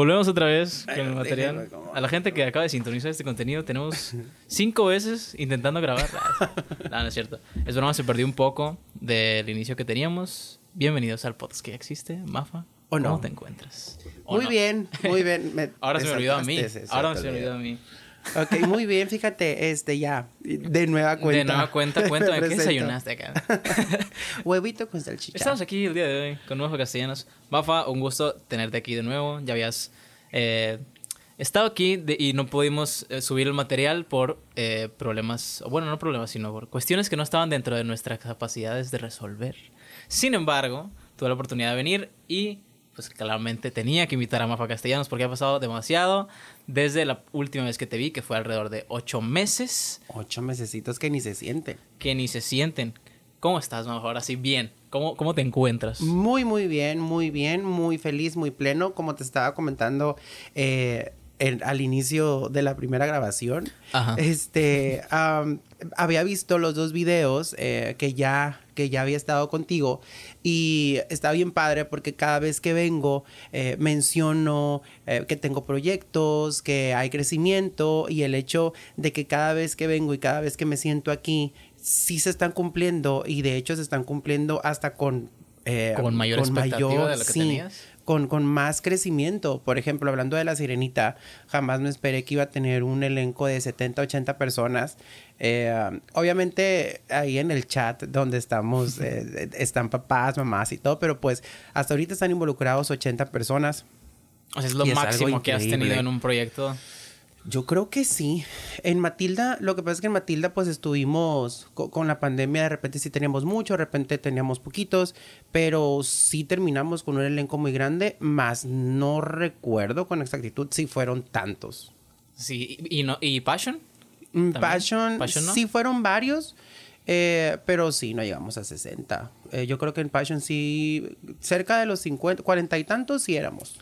Volvemos otra vez con el material. A la gente que acaba de sintonizar este contenido, tenemos cinco veces intentando grabar. No, no es cierto. Es broma, se perdió un poco del inicio que teníamos. Bienvenidos al podcast que ya existe, Mafa. ¿O no? ¿Cómo te encuentras? ¿O Muy no? bien, muy bien. Me- Ahora se me olvidó a mí. Ahora se me olvidó a mí. Ok, muy bien, fíjate, este ya, de nueva cuenta. De nueva cuenta, Me cuéntame, ¿qué desayunaste acá? Huevito con salchicha. Estamos aquí el día de hoy con Mafa Castellanos. Mafa, un gusto tenerte aquí de nuevo. Ya habías eh, estado aquí de- y no pudimos eh, subir el material por eh, problemas, bueno, no problemas, sino por cuestiones que no estaban dentro de nuestras capacidades de resolver. Sin embargo, tuve la oportunidad de venir y pues claramente tenía que invitar a Mafa Castellanos porque ha pasado demasiado desde la última vez que te vi, que fue alrededor de ocho meses, Ocho mesecitos que ni se sienten. que ni se sienten. ¿Cómo estás, Mafa? Ahora sí, bien. ¿Cómo, cómo te encuentras? Muy, muy bien, muy bien, muy feliz, muy pleno. Como te estaba comentando eh, en- al inicio de la primera grabación, Ajá. este, am, había visto los dos videos eh, que ya que ya había estado contigo y está bien padre porque cada vez que vengo eh, menciono eh, que tengo proyectos, que hay crecimiento y el hecho de que cada vez que vengo y cada vez que me siento aquí sí se están cumpliendo y de hecho se están cumpliendo hasta con eh, Con mayor expectativa de lo que sí, tenías. Con, con más crecimiento. Por ejemplo, hablando de La Sirenita, jamás me esperé que iba a tener un elenco de 70, 80 personas. Eh, obviamente, ahí en el chat donde estamos, eh, están papás, mamás y todo, pero pues hasta ahorita están involucrados 80 personas. O sea, es lo Y es máximo que has tenido en un proyecto. Yo creo que sí. En Matilda, lo que pasa es que en Matilda pues estuvimos co- con la pandemia, de repente sí teníamos mucho, de repente teníamos poquitos, pero sí terminamos con un elenco muy grande, más no recuerdo con exactitud si fueron tantos. Sí, y, y no, y Passion. Mm, ¿También? Passion, Passion, ¿no? sí fueron varios, eh, pero sí, no llegamos a 60. Eh, yo creo que en Passion sí, cerca de los 50, 40 y tantos sí éramos.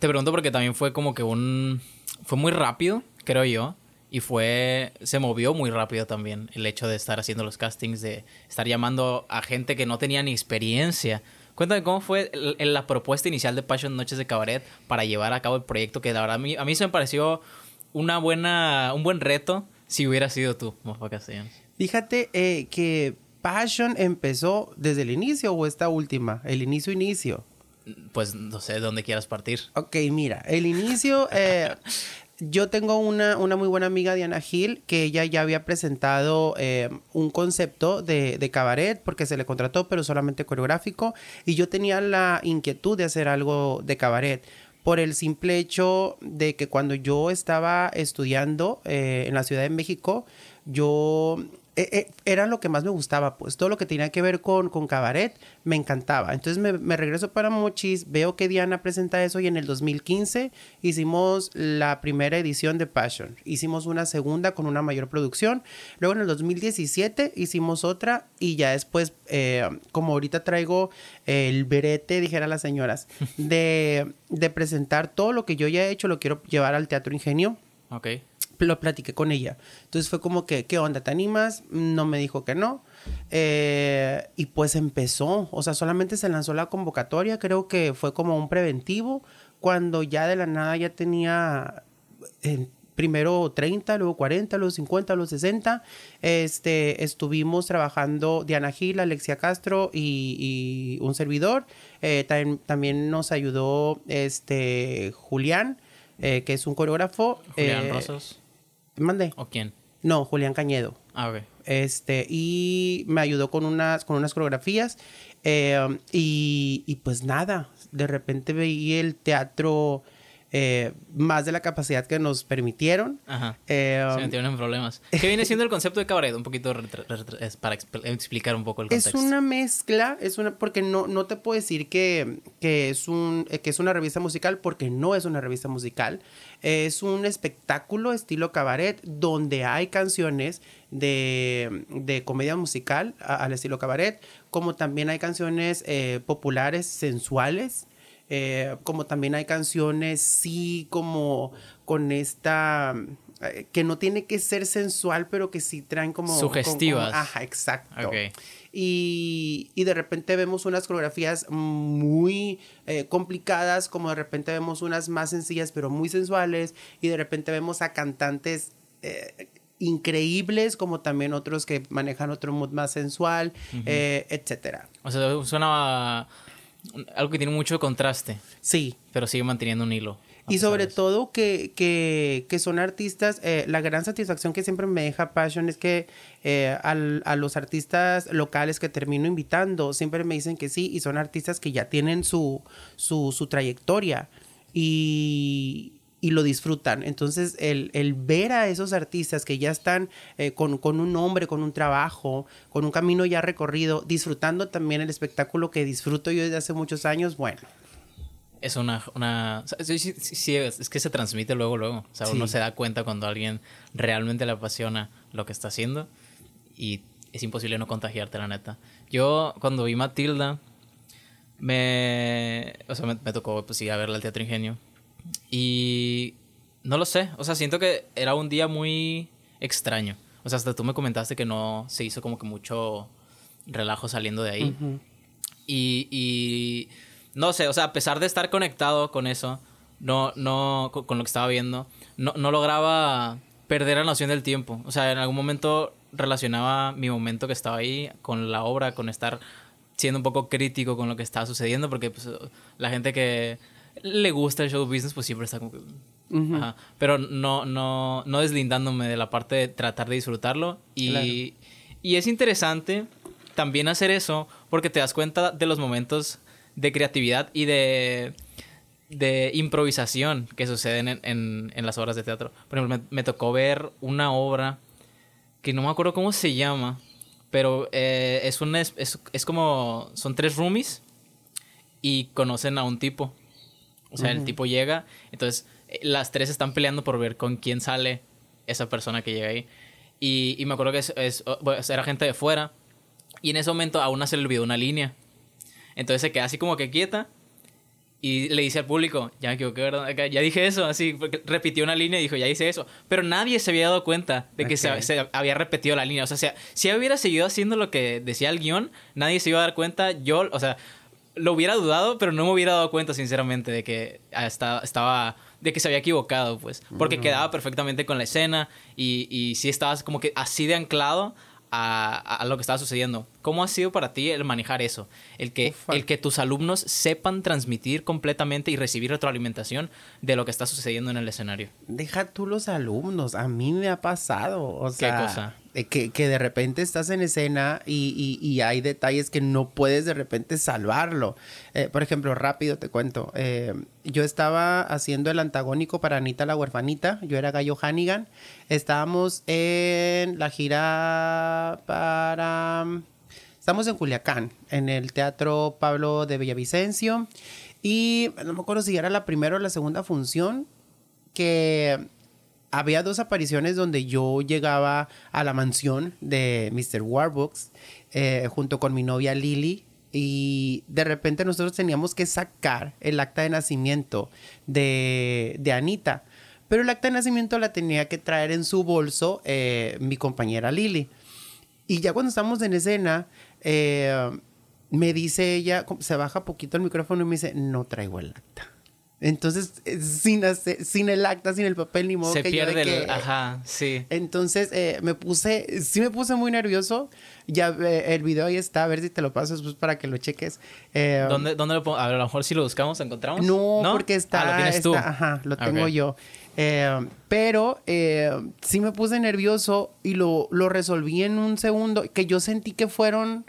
Te pregunto porque también fue como que un... Fue muy rápido, creo yo. Y fue... Se movió muy rápido también el hecho de estar haciendo los castings, de estar llamando a gente que no tenía ni experiencia. Cuéntame cómo fue la propuesta inicial de Passion Noches de Cabaret para llevar a cabo el proyecto, que la verdad a mí, a mí se me pareció una buena, un buen reto si hubiera sido tú, Mofa Castellanos. Fíjate eh, que Passion empezó desde el inicio o esta última, el inicio inicio. Pues no sé de dónde quieras partir. Ok, mira, el inicio, eh, yo tengo una, una muy buena amiga, Diana Gil, que ella ya había presentado eh, un concepto de, de cabaret porque se le contrató, pero solamente coreográfico, y yo tenía la inquietud de hacer algo de cabaret por el simple hecho de que cuando yo estaba estudiando eh, en la Ciudad de México, yo eh, eh, era lo que más me gustaba, pues todo lo que tenía que ver con, con cabaret me encantaba. Entonces me, me regreso para Mochis, veo que Diana presenta eso y en el 2015 hicimos la primera edición de Passion. Hicimos una segunda con una mayor producción. Luego en el 2017 hicimos otra y ya después, eh, como ahorita traigo el berete, dijeran las señoras, de, de presentar todo lo que yo ya he hecho, lo quiero llevar al Teatro Ingenio Ok. Lo platiqué con ella. Entonces fue como que, ¿qué onda? ¿Te animas? No me dijo que no. Eh, y pues empezó, o sea, solamente se lanzó la convocatoria, creo que fue como un preventivo, cuando ya de la nada ya tenía eh, primero 30, luego 40, luego 50, luego 60. Este, estuvimos trabajando Diana Gil, Alexia Castro y, y un servidor. Eh, tam- también nos ayudó este Julián, eh, que es un coreógrafo. Julián Eh, Rosas. Mande. ¿O quién? No, Julián Cañedo. Ah, ok. Este, y me ayudó con unas, con unas coreografías. eh, y, y pues nada, de repente veía el teatro eh, más de la capacidad que nos permitieron. Ajá. Eh, Se metieron en problemas. ¿Qué viene siendo el concepto de cabaret? Un poquito es para expl- explicar un poco el Es contexto. una mezcla, es una, porque no, no te puedo decir que, que es un, eh, que es una revista musical, porque no es una revista musical. Es un espectáculo estilo cabaret, donde hay canciones de, de comedia musical a- al estilo cabaret, como también hay canciones eh, populares, sensuales. Eh, como también hay canciones, sí, como con esta eh, que no tiene que ser sensual, pero que sí traen como... Sugestivas. ajá, exacto. Y, y de repente vemos unas coreografías muy eh, complicadas, como de repente vemos unas más sencillas, pero muy sensuales, y de repente vemos a cantantes... increíbles como también otros que manejan otro mood más sensual eh, etcétera O sea, suena algo que tiene mucho contraste, sí. Pero sigue manteniendo un hilo. Y sobre todo que, que, que son artistas, eh, la gran satisfacción que siempre me deja Passion es que eh, al- a los artistas locales que termino invitando siempre me dicen que sí y son artistas que ya tienen su, su, su trayectoria. Y, y lo disfrutan. Entonces el, el ver a esos artistas que ya están eh, con, con un nombre, con un trabajo, con un camino ya recorrido, disfrutando también el espectáculo que disfruto yo desde hace muchos años, bueno. Es una... una sí, sí, sí, sí, es que se transmite luego, luego. O sea, uno Sí. se da cuenta cuando alguien realmente le apasiona lo que está haciendo y es imposible no contagiarte, la neta. Yo, cuando vi Matilda, me... O sea, me, me tocó, pues, ir a verla al Teatro Ingenio. Y... No lo sé. O sea, siento que era un día muy extraño. O sea, hasta tú me comentaste que no se hizo como que mucho relajo saliendo de ahí. Y, y no sé, o sea, a pesar de estar conectado con eso, no, no, con, con lo que estaba viendo, no, no lograba perder la noción del tiempo. O sea, en algún momento relacionaba mi momento que estaba ahí con la obra, con estar siendo un poco crítico con lo que estaba sucediendo, porque pues, la gente que le gusta el show business, pues siempre está como que... Ajá. Pero no, no, no deslindándome de la parte de tratar de disfrutarlo. Y, Claro. y es interesante también hacer eso porque te das cuenta de los momentos de creatividad y de, de improvisación que suceden en, en- en las obras de teatro. Por ejemplo, me, me tocó ver una obra que no me acuerdo cómo se llama, pero eh, es, un, es, es, es como... Son tres roomies y conocen a un tipo. O sea, el tipo llega, entonces eh, las tres están peleando por ver con quién sale esa persona que llega ahí. Y, y me acuerdo que es, es- era gente de fuera. Y en ese momento a una se le olvidó una línea. Entonces se queda así como que quieta. Y le dice al público, ya me equivoqué, ¿verdad? Ya dije eso, así, repitió una línea y dijo, ya hice eso. Pero nadie se había dado cuenta de que se- Ok. se, había repetido la línea. O sea, si, si hubiera seguido haciendo lo que decía el guion, nadie se iba a dar cuenta. Yo, o sea, lo hubiera dudado, pero no me hubiera dado cuenta, sinceramente, de que ah, estaba, de que se había equivocado, pues. Porque quedaba perfectamente con la escena y, y sí estabas como que así de anclado a, a lo que estaba sucediendo. ¿Cómo ha sido para ti el manejar eso? El que, el que tus alumnos sepan transmitir completamente y recibir retroalimentación de lo que está sucediendo en el escenario. Deja tú los alumnos, a mí me ha pasado, o sea, cosa? eh, Que, que de repente estás en escena y, y- y hay detalles que no puedes de repente salvarlo. Eh, por ejemplo, rápido te cuento, eh, yo estaba haciendo el antagónico para Anita la huerfanita, yo era Gallo Hannigan, estábamos en la gira para... Estamos en Culiacán, en el Teatro Pablo de Villavicencio. Y no me acuerdo si era la primera o la segunda función, que había dos apariciones donde yo llegaba a la mansión de Mr. Warbucks eh, junto con mi novia Lily. Y de repente nosotros teníamos que sacar el acta de nacimiento de, de Anita. Pero el acta de nacimiento la tenía que traer en su bolso eh, mi compañera Lily. Y ya cuando estamos en escena, eh, me dice ella, se baja poquito el micrófono y me dice, no traigo el acta. Entonces, eh, sin, hacer- sin el acta, sin el papel, ni modo Se que yo de pierde el... Ajá, sí. Entonces, eh, me puse, sí me puse muy nervioso. Ya eh, el video ahí está, a ver si te lo paso después para que lo cheques. Eh, ¿Dónde, ¿Dónde lo pongo? A ver, a lo mejor si lo buscamos, ¿lo encontramos? no, porque está. Ah, lo tienes tú. está- ajá, lo tengo yo. Eh, pero eh, sí me puse nervioso y lo, lo resolví en un segundo. Que yo sentí que fueron,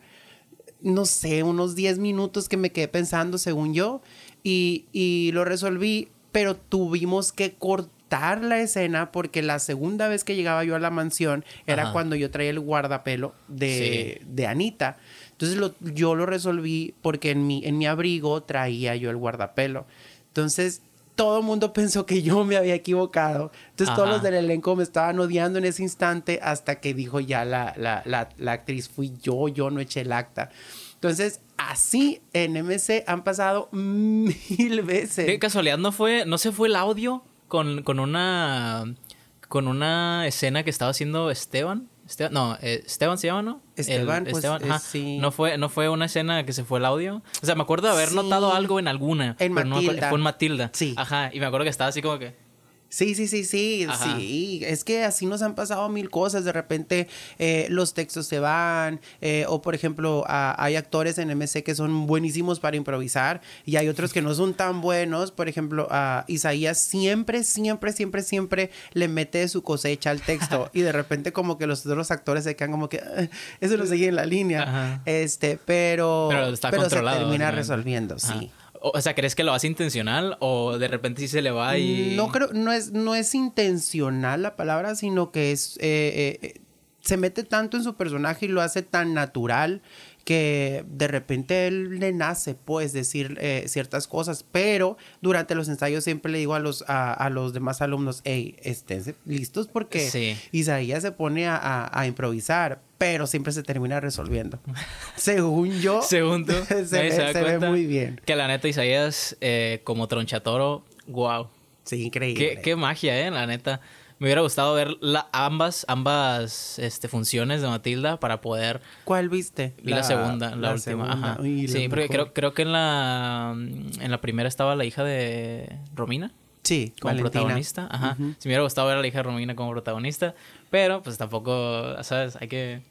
no sé, unos 10 minutos que me quedé pensando, según yo. Y, y lo resolví, pero tuvimos que cortar la escena porque la segunda vez que llegaba yo a la mansión era Ajá. cuando yo traía el guardapelo de, de Anita. Entonces lo- yo lo resolví porque en mi, en mi abrigo traía yo el guardapelo. Entonces todo el mundo pensó que yo me había equivocado. Entonces todos los del elenco me estaban odiando en ese instante hasta que dijo ya la, la, la, la actriz fui yo, yo no eché el acta. Entonces así en MC han pasado mil veces. ¿Qué casualidad no fue, no se fue el audio con, con una con una escena que estaba haciendo Esteban. Esteban no, eh, Esteban se llama, ¿no? El- Esteban, pues, Esteban, eh, sí. No fue, no fue una escena que se fue el audio. O sea, me acuerdo de haber Sí. notado algo en alguna. En pero no Matilda. fue en Matilda. Sí. Ajá. Y me acuerdo que estaba así como que. Sí, sí, sí, sí, Ajá. sí. Es que así nos han pasado mil cosas. De repente eh, los textos se van. eh, o por ejemplo, ah, hay actores en MC que son buenísimos para improvisar. Y hay otros que no son tan buenos. Por ejemplo, a Isaías siempre, siempre, siempre, siempre le mete su cosecha al texto. y de repente como que los otros actores se quedan como que "Ah, eso no sigue en la línea. Ajá. Este, pero, Pero está se controlado, termina resolviendo, Ajá. sí. O, sea, ¿crees que lo hace intencional o de repente sí se le va y. No creo, no es, no es intencional la palabra, sino que es eh, eh, eh, se mete tanto en su personaje y lo hace tan natural que de repente él le nace pues decir eh, ciertas cosas, pero durante los ensayos siempre le digo a los a, a los demás alumnos, hey, estén listos porque Sí. Isaías se pone a, a- a improvisar, pero siempre se termina resolviendo. Según yo, Según tú, se, ve, se da se ve cuenta muy bien. Que la neta, Isaías, eh, como tronchatoro, wow. Sí, increíble. Qué, qué magia, eh, la neta. Me hubiera gustado ver la, ambas, ambas este, funciones de Matilda para poder. ¿Cuál viste? Vi la, segunda, la, última. segunda. Ajá. Uy, sí, porque creo, creo que en la, en la primera estaba la hija de Romina Sí, como Valentina. protagonista. Ajá. Ujú. Si me hubiera gustado ver a la hija de Romina como protagonista. Pero pues tampoco, ¿sabes? Hay que.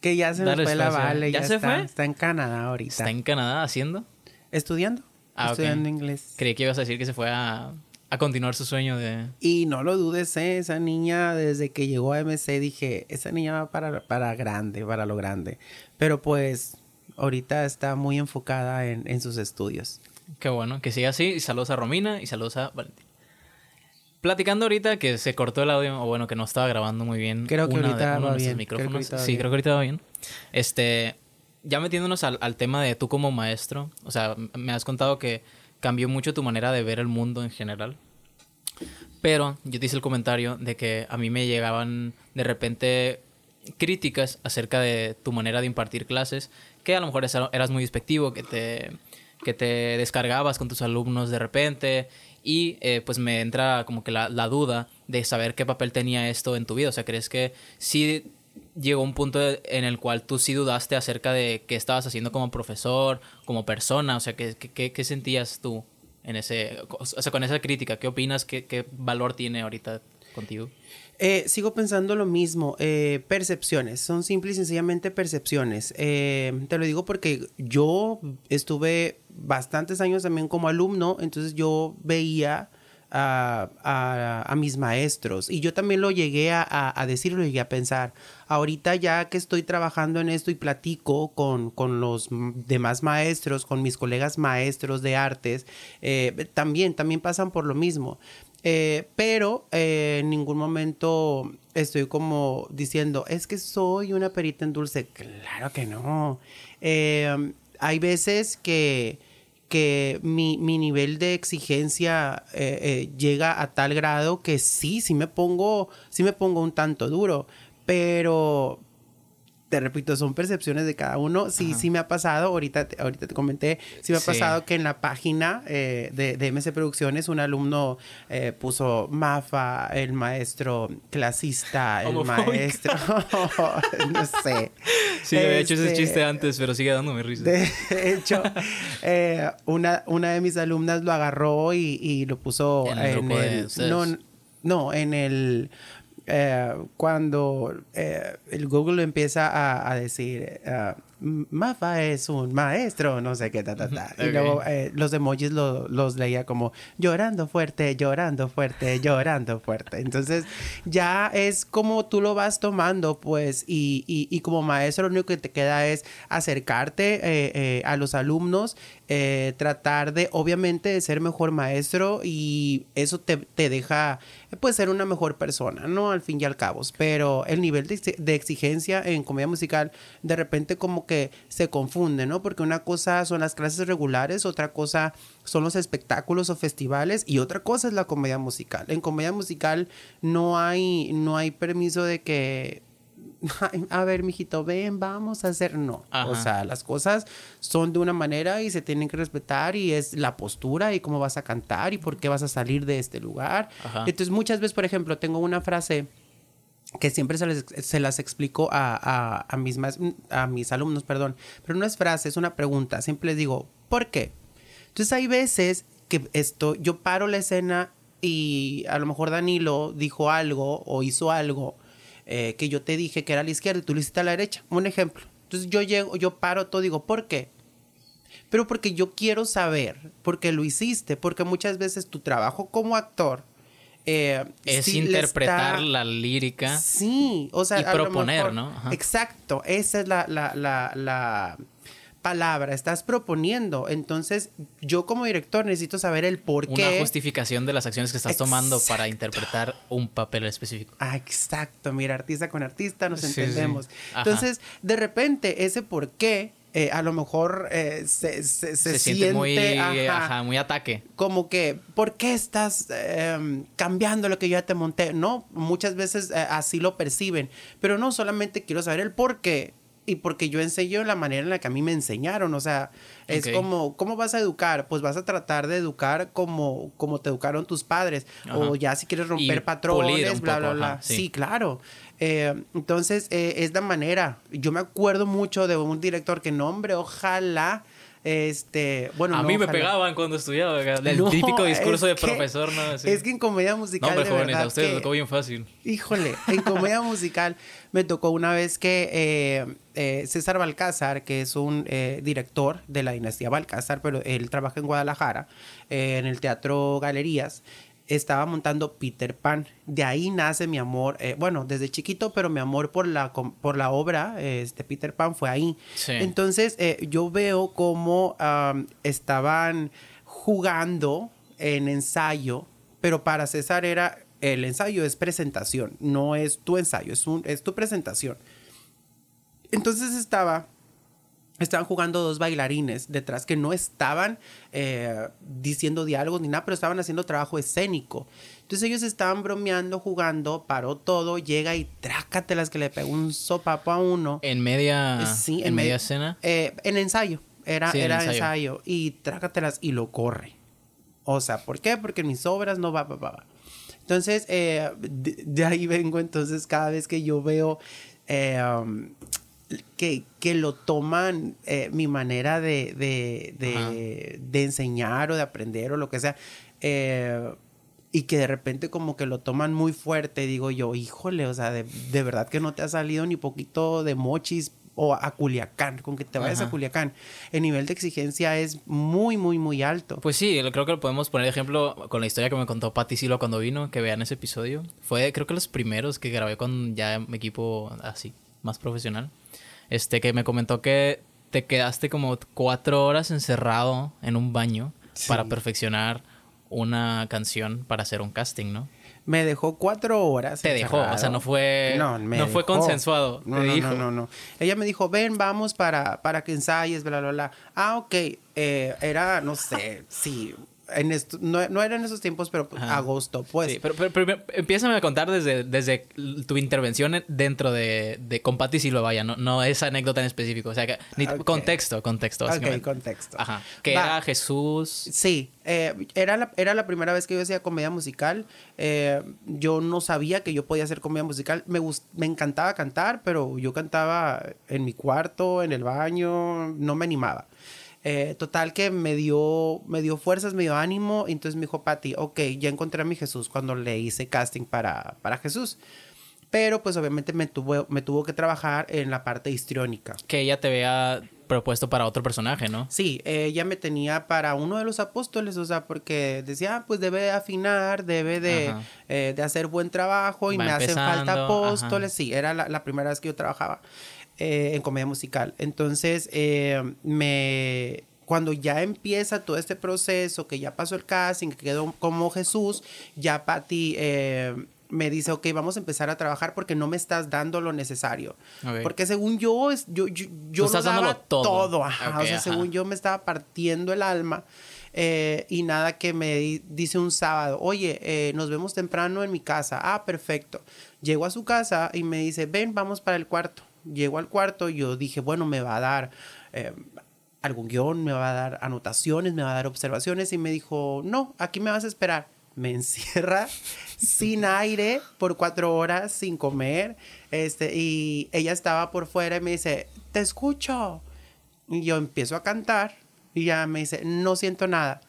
Que ya se fue la. Vale. ¿Ya Ya, se está, fue? Está en Canadá ahorita. Está en Canadá haciendo. Estudiando. Ah. Estudiando inglés. Creí que ibas a decir que se fue a, a continuar su sueño de. Y no lo dudes, ¿eh? esa niña desde que llegó a MC dije, esa niña va para, para grande, para lo grande. Pero pues ahorita está muy enfocada en, en sus estudios. Qué bueno, que siga así. Y saludos a Romina y saludos a Valentín. Platicando ahorita que se cortó el audio, o bueno, que no estaba grabando muy bien. Creo que ahorita de, va bien, creo que micrófonos. ahorita va sí, bien. creo que ahorita va bien. Este, ya metiéndonos al, al tema de tú como maestro, o sea, me has contado que cambió mucho tu manera de ver el mundo en general. Pero yo te hice el comentario de que a mí me llegaban de repente críticas acerca de tu manera de impartir clases, que a lo mejor eras muy despectivo, que te, que te descargabas con tus alumnos de repente y eh, pues me entra como que la, la duda de saber qué papel tenía esto en tu vida. O sea, ¿crees que sí llegó un punto en el cual tú sí dudaste acerca de qué estabas haciendo como profesor, como persona? O sea, ¿qué, qué- qué, sentías tú en ese, o sea, con esa crítica? ¿Qué opinas? ¿Qué, qué valor tiene ahorita contigo? Eh, sigo pensando lo mismo, eh, percepciones, son simples y sencillamente percepciones. Eh, te lo digo porque yo estuve bastantes años también como alumno, entonces yo veía a, a- a mis maestros y yo también lo llegué a, a decir, lo llegué a pensar. Ahorita ya que estoy trabajando en esto y platico con, con los demás maestros, con mis colegas maestros de artes, eh, también, también pasan por lo mismo. Eh, pero eh, en ningún momento estoy como diciendo, es que soy una perita en dulce. Claro que no. Eh, hay veces que, que mi, mi nivel de exigencia llega a tal grado que sí, sí me pongo, sí me pongo un tanto duro. Pero te repito, son percepciones de cada uno. Sí, sí me ha pasado, ahorita, te- ahorita te comenté, sí me ha Sí. pasado que en la página eh, de, de MC Producciones un alumno eh, puso Mafa, el maestro clasista, el Homofóbico. maestro, no sé. Sí, había hecho ese Este, chiste antes, pero sigue dándome risa. De hecho, eh, una, una de mis alumnas lo agarró y, y lo puso En el grupo de ustedes. no, no, en el eh, cuando eh, el Google empieza a, a decir eh, Mafa es un maestro, no sé qué, ta, ta, ta. Y luego eh, los emojis lo- los leía como llorando fuerte, llorando fuerte, llorando fuerte. Entonces ya es como tú lo vas tomando, pues, y, y- y como maestro lo único que te queda es acercarte eh, eh, a los alumnos, tratar de, obviamente, de ser mejor maestro y eso te, te deja, pues, ser una mejor persona, ¿no? Al fin y al cabo. Pero el nivel de exigencia en comedia musical, de repente como que se confunde, ¿no? Porque una cosa son las clases regulares, otra cosa son los espectáculos o festivales y otra cosa es la comedia musical. En comedia musical no hay, no hay permiso de que "Ay, a ver, mijito, ven, vamos a hacer. No. Ajá. O sea, las cosas son de una manera y se tienen que respetar y es la postura y cómo vas a cantar y por qué vas a salir de este lugar. Ajá. Entonces, muchas veces, por ejemplo, tengo una frase que siempre se, les- se las explico a, a- mis más- a mis alumnos, perdón, pero no es frase, es una pregunta. Siempre les digo, ¿por qué? Entonces hay veces que esto, yo paro la escena y a lo mejor Danilo dijo algo o hizo algo eh, que yo te dije que era a la izquierda y tú lo hiciste a la derecha. Un ejemplo. Entonces yo llego, yo paro todo, digo, ¿por qué? Pero porque yo quiero saber por qué lo hiciste, porque muchas veces tu trabajo como actor eh, Es interpretar está- la lírica. Sí, o sea, Y proponer, mejor- ¿no? Ajá. Exacto, esa es la, la, la, la palabra, estás proponiendo. Entonces, yo como director necesito saber el por Una qué. justificación de las acciones que estás tomando para interpretar un papel específico. Ah, exacto, mira, artista con artista nos Sí, entendemos. Entonces, de repente, ese por qué, eh, a lo mejor eh, se, se, se Se, siente, siente muy, ajá, ajá, muy ataque. como que, ¿por qué estás em, cambiando lo que yo ya te monté? No, muchas veces eh, así lo perciben, pero no solamente quiero saber el por qué. Y porque yo enseño la manera en la que a mí me enseñaron, o sea, es como, ¿cómo vas a educar? Pues vas a tratar de educar como, como te educaron tus padres, o ya si quieres romper patrones, bla, bla, bla. sí. claro. Eh, entonces, eh, es la manera. Yo me acuerdo mucho de un director que, no, hombre, ojalá, este, bueno, a no, mí me ojalá. pegaban cuando estudiaba. El No, típico discurso de que- profesor, ¿no? Así. Es que en comedia no, musical hombre, de jóvenes, verdad a ustedes que- tocó bien fácil. Híjole, en comedia musical me tocó una vez que eh, eh, César Balcázar, que es un eh, director de la dinastía Balcázar, pero él trabaja en Guadalajara, en el Teatro Galerías, estaba montando Peter Pan. De ahí nace mi amor, eh, bueno, desde chiquito, pero mi amor por la, por la obra este Peter Pan fue ahí. Sí. Entonces eh, yo veo cómo estaban jugando en ensayo, pero para César era el ensayo es presentación, no es tu ensayo, es, un, es tu presentación. Entonces estaba, estaban jugando dos bailarines detrás que no estaban eh, diciendo diálogos ni nada, pero estaban haciendo trabajo escénico. Entonces ellos estaban bromeando, jugando, paró todo, llega y trácatelas que le pegó un sopapo a uno. En media, Eh, sí, en me- media escena. eh, en ensayo. Era, Sí, en era ensayo. ensayo. Y trácatelas y lo corre. O sea, ¿por qué? Porque en mis obras no va, va, va, va. Entonces, eh, de, de ahí vengo. Entonces, cada vez que yo veo um, que, que lo toman eh, mi manera de, de, de, de enseñar o de aprender o lo que sea, eh, y que de repente como que lo toman muy fuerte, digo yo, híjole, o sea, de, de verdad que no te ha salido ni poquito de mochis o a Culiacán, con que te vayas a Ajá. Culiacán. El nivel de exigencia es muy, muy, muy alto. Pues sí, creo que lo podemos poner de ejemplo con la historia que me contó Patti Silva cuando vino, que vean ese episodio. Fue creo que los primeros que grabé con ya mi equipo así, más profesional. Este, que me comentó que te quedaste como cuatro horas encerrado en un baño Sí. para perfeccionar una canción para hacer un casting, ¿no? Me dejó cuatro horas. Te dejó, o sea, no fue- me no fue consensuado, No, te no, dijo. no, no, no. Ella me dijo, ven, vamos para, para que ensayes, bla, bla, bla. Ah, ok. Eh, era, no sé, sí. En esto, no, no era en esos tiempos, pero pues, Ajá. agosto, pues. sí, pero, pero, pero a contar desde, desde tu intervención en- dentro de, de con Silva, vaya, no, no esa anécdota en específico. O sea, que, ni- Ok. contexto, contexto. ok, contexto. Ajá. Que Va. era Jesús. Sí, eh, era, la, era la primera vez que yo hacía comedia musical. Eh, yo no sabía que yo podía hacer comedia musical. Me, gust- me encantaba cantar, pero yo cantaba en mi cuarto, en el baño, no me animaba. Eh, total que me dio, me dio fuerzas, me dio ánimo. y Entonces me dijo, Pati, ok, ya encontré a mi Jesús cuando le hice casting para, para Jesús. Pero pues obviamente me tuvo, me tuvo que trabajar en la parte histriónica. Que ella te había propuesto para otro personaje, ¿no? Sí, ella me tenía para uno de los apóstoles, o sea, porque decía, ah, pues debe de afinar, debe de, Ajá. eh, de hacer buen trabajo y Va me hacen falta apóstoles. Sí, era la, la primera vez que yo trabajaba eh, en comedia musical. Entonces, eh, me cuando ya empieza todo este proceso, que ya pasó el casting, que quedó como Jesús, ya Patti eh, me dice, ok, vamos a empezar a trabajar porque no me estás dando lo necesario. Porque según yo, es, yo, yo, yo daba todo. todo ajá. Ok, o sea, ajá. según yo me estaba partiendo el alma. eh, y nada que me di- dice un sábado, oye, eh, nos vemos temprano en mi casa. Ah, perfecto. Llego a su casa y me dice, ven, vamos para el cuarto. Llego al cuarto, yo dije, bueno, me va a dar eh, algún guion, me va a dar anotaciones, me va a dar observaciones y me dijo, no, aquí me vas a esperar. Me encierra sin aire por cuatro horas, sin comer. Este, y ella estaba por fuera y me dice, te escucho. Y yo empiezo a cantar y ya me dice, no siento nada.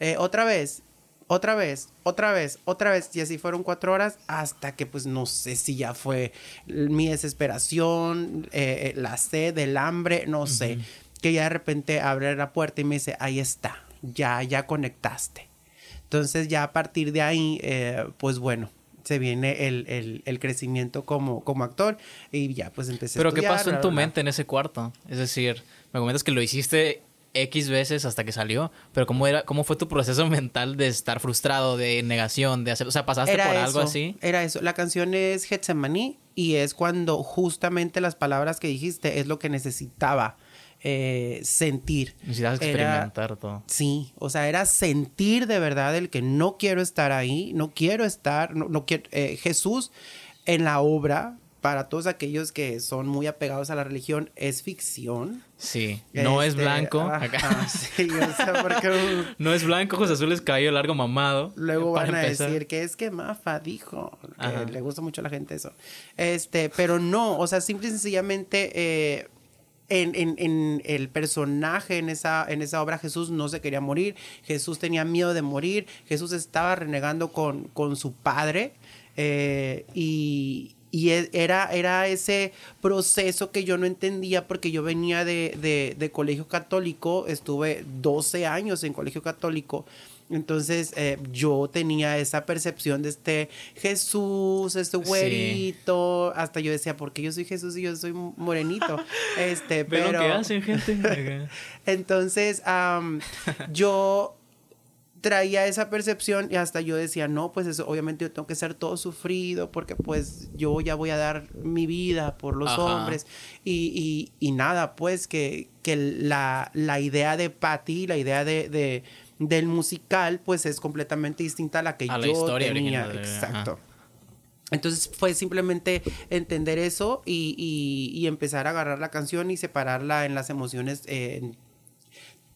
Eh, otra vez, otra vez, otra vez, otra vez. Y así fueron cuatro horas hasta que pues no sé si ya fue mi desesperación, eh, la sed, el hambre, no sé. Que ya de repente abre la puerta y me dice, ahí está, ya, ya conectaste. Entonces ya a partir de ahí, eh, pues bueno, se viene el, el, crecimiento como, como actor y ya pues empecé Pero a ¿qué pasó en tu mente en ese cuarto? Es decir, me comentas que lo hiciste X veces hasta que salió, pero ¿cómo, era, cómo fue tu proceso mental de estar frustrado, de negación, de hacer, o sea, pasaste por algo así? Era eso, la canción es Getsemaní y es cuando justamente las palabras que dijiste es lo que necesitaba eh, sentir. Necesitas experimentar todo. Sí, o sea, era sentir de verdad el que no quiero estar ahí, no quiero estar, no, quiero, eh, Jesús en la obra para todos aquellos que son muy apegados a la religión, es ficción. Sí, no es este, blanco. sí, o sea, porque... no es blanco, José Azul es cabello largo mamado. Luego van a decir que es que Mafa dijo, que le gusta mucho a la gente eso. Este, pero no, o sea, simple y sencillamente... Eh, en, en, en, el personaje en esa, en esa obra Jesús no se quería morir, Jesús tenía miedo de morir, Jesús estaba renegando con, con su padre eh, y, y e, era, era ese proceso que yo no entendía porque yo venía de, de, colegio católico, estuve 12 años en colegio católico. Entonces eh, yo tenía esa percepción de este Jesús, este güerito, hasta yo decía, ¿por qué yo soy Jesús y yo soy morenito? Este, pero... ¿Qué hacen, gente? Entonces, yo traía esa percepción y hasta yo decía, no, pues eso, obviamente yo tengo que ser todo sufrido porque pues yo ya voy a dar mi vida por los hombres y, y, nada, pues que, que la, la, idea de Patty, la idea de, de, del musical, pues es completamente distinta a la que yo la historia tenía. Exacto. Entonces fue simplemente entender eso y, y, y, empezar a agarrar la canción y separarla en las emociones eh,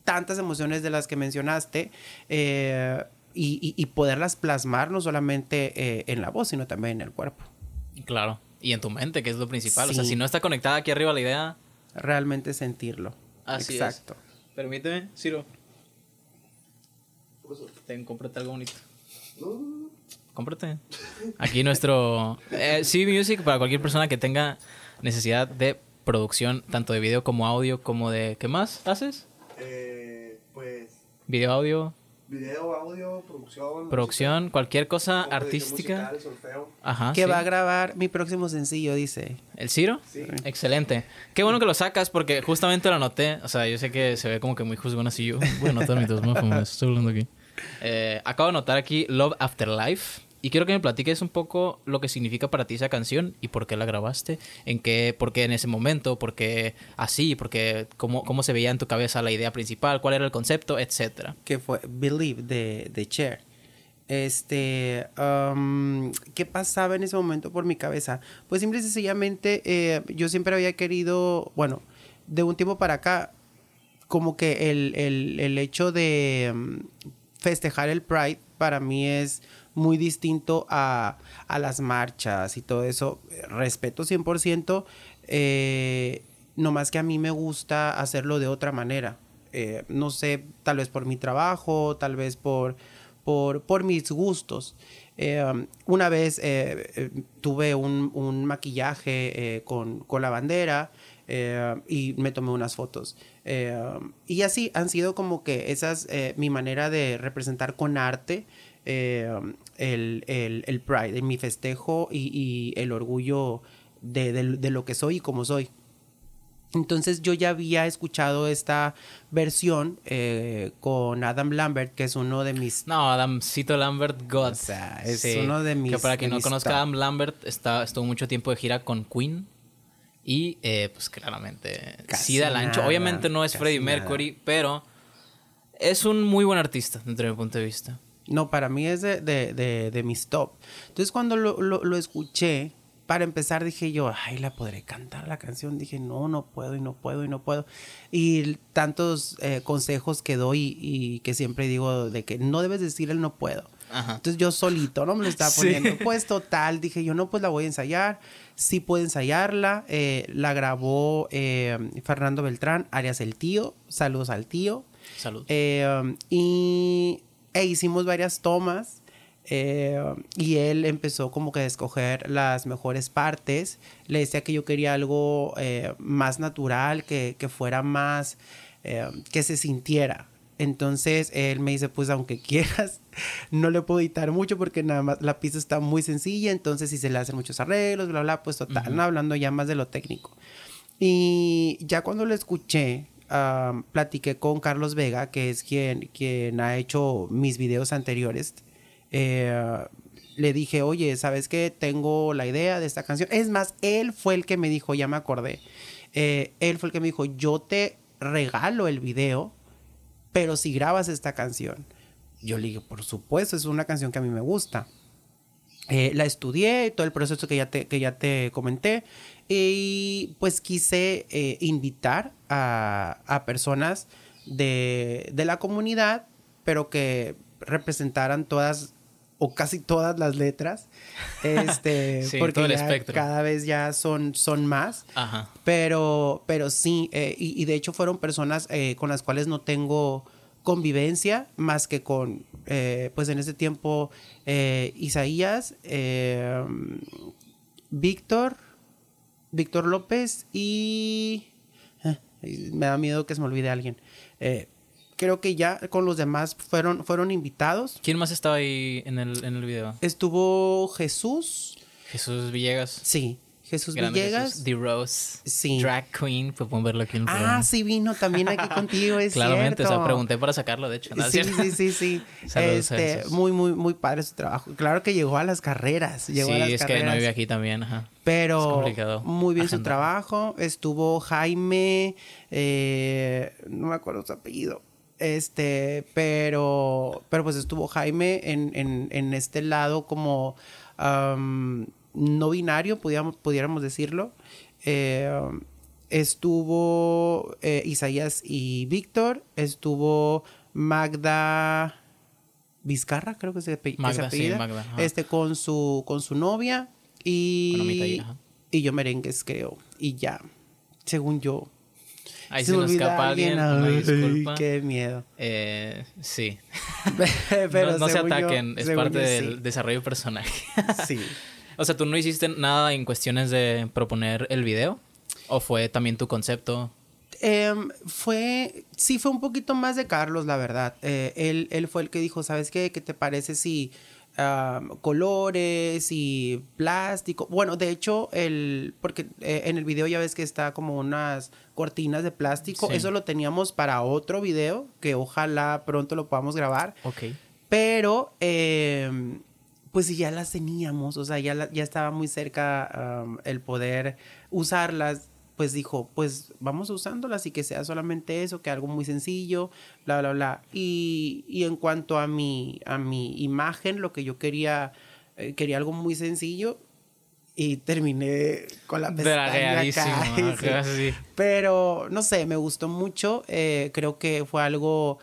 tantas emociones de las que mencionaste eh, y, poderlas plasmar no solamente eh, en la voz, sino también en el cuerpo. Claro, y en tu mente, que es lo principal. O sea, si no está conectada aquí arriba la idea... Realmente sentirlo. Así Exacto. Permíteme, Ciro. Ten, cómprate algo bonito. Cómprate. Aquí nuestro... Eh, C Music para cualquier persona que tenga necesidad de producción, tanto de video como audio, como de... ¿Qué más haces? Video, audio. Video, audio, producción. Producción, cualquier cosa artística. Ajá. Que va a grabar mi próximo sencillo, dice. ¿El Ciro? Sí. Excelente. Qué bueno que lo sacas porque justamente lo anoté. O sea, yo sé que se ve como que muy juzgón así. Yo voy a anotar mis dos Estoy hablando aquí. Eh, acabo de anotar aquí Love Afterlife. Y quiero que me platiques un poco lo que significa para ti esa canción y por qué la grabaste, en qué, por qué en ese momento, por qué así, por qué, cómo, cómo se veía en tu cabeza la idea principal, cuál era el concepto, etcétera. Que fue Believe de, de Cher. Este, um, ¿qué pasaba en ese momento por mi cabeza? Pues simple y sencillamente eh, yo siempre había querido, bueno, de un tiempo para acá, como que el, el, el hecho de um, festejar el Pride para mí es muy distinto a, las marchas y todo eso. Respeto 100%, eh, no más que a mí me gusta hacerlo de otra manera. Eh, no sé, tal vez por mi trabajo, tal vez por, por, por mis gustos. Eh, una vez eh, tuve un, maquillaje con, con, la bandera y me tomé unas fotos. y así han sido como que esas mi manera de representar con arte eh, el, el, el, pride, mi festejo y, el orgullo de, lo que soy y como soy. Entonces yo ya había escuchado esta versión eh, con Adam Lambert, que es uno de mis... No, Adamcito Lambert God. O sea, es uno de mis... Que para quien no conozca a Adam Lambert, está, estuvo mucho tiempo de gira con Queen. Y eh, pues claramente sí da ancho. Obviamente no es Freddie Mercury, pero es un muy buen artista, desde mi punto de vista. No, para mí es de, de, de, de mis top. Entonces cuando lo, lo, lo escuché, para empezar dije yo, ay, la podré cantar la canción. Dije, no, no puedo y no puedo y no puedo. Y tantos eh, consejos que doy y que siempre digo de que no debes decir el no puedo. Ajá. Entonces yo solito, ¿no? Me lo estaba Sí. poniendo. Pues total, dije yo, no, pues la voy a ensayar. Sí puedo ensayarla. Eh, la grabó eh, Fernando Beltrán, Arias el tío. Saludos al tío. Salud. Eh, y e hicimos varias tomas. eh, y él empezó como que a escoger las mejores partes. Le decía que yo quería algo eh, más natural, que, que fuera más, eh, que se sintiera. Entonces él me dice, pues aunque quieras, no le puedo editar mucho porque nada más la pista está muy sencilla. Entonces si se le hacen muchos arreglos, bla, bla, pues total, ¿no? hablando ya más de lo técnico. Y ya cuando lo escuché, platiqué con Carlos Vega, que es quien, quien ha hecho mis videos anteriores. Eh, le dije, oye, ¿sabes qué? Tengo la idea de esta canción. Es más, él fue el que me dijo, ya me acordé. Eh, él fue el que me dijo, yo te regalo el video, pero si grabas esta canción. Yo le dije, por supuesto, es una canción que a mí me gusta. Eh, la estudié, todo el proceso que ya te, que ya te comenté. Y pues quise eh, invitar a, a personas de, de la comunidad, pero que representaran todas o casi todas las letras. Este, Sí, porque todo el espectro. cada vez ya son, son más. Ajá. Pero, pero sí, eh, y, y de hecho fueron personas eh, con las cuales no tengo convivencia más que con, pues en ese tiempo, Isaías, eh, Víctor, Víctor López y... eh, me da miedo que se me olvide alguien. Eh, creo que ya con los demás fueron, fueron invitados. ¿Quién más estaba ahí en el, en el video? Estuvo Jesús, Jesús Villegas. sí, Jesús Villegas. Jesús. The Rose. Sí. Drag Queen. Pues podemos verlo aquí en el programa. Ah, sí vino también aquí contigo, es Claramente, cierto. o sea, pregunté para sacarlo, de hecho. ¿no? Sí, sí, sí, sí. Saludos a este, muy, muy, muy padre su trabajo. Claro que llegó a las carreras. Llegó Sí, a las es que carreras. no vive aquí también, ajá. Pero muy bien su trabajo. Estuvo Jaime, eh, no me acuerdo su apellido. Este, pero, pero pues estuvo Jaime en, en, en este lado como no binario, pudiéramos, pudiéramos decirlo. Eh, estuvo eh, Isaías y Víctor. Estuvo Magda Vizcarra, creo que se, que se Magda, sí. Magda, este con su con su novia y y yo merengues creo y ya según yo Ahí Se se me nos escapa alguien, una Ay, disculpa. qué miedo Eh, sí. pero no, no se yo- ataquen, es parte yo del sí. desarrollo de personaje. sí o sea, ¿tú no hiciste nada en cuestiones de proponer el video? ¿O fue también tu concepto? Em, fue, sí fue un poquito más de Carlos, la verdad. Eh, él, él fue el que dijo, ¿sabes qué? ¿Qué te parece si am, colores y plástico? Bueno, de hecho, el, porque eh, en el video ya ves que está como unas cortinas de plástico. Sí. Eso lo teníamos para otro video, que ojalá pronto lo podamos grabar. Ok. Pero, em, pues ya las teníamos, o sea, ya, la- ya estaba muy cerca el poder usarlas. Pues dijo, pues vamos usándolas y que sea solamente eso, que algo muy sencillo, bla, bla, bla. Y, y en cuanto a mi, a mi imagen, lo que yo quería, eh, quería algo muy sencillo y terminé con la pestaña acá, sí. Pero no sé, me gustó mucho. eh, creo que fue algo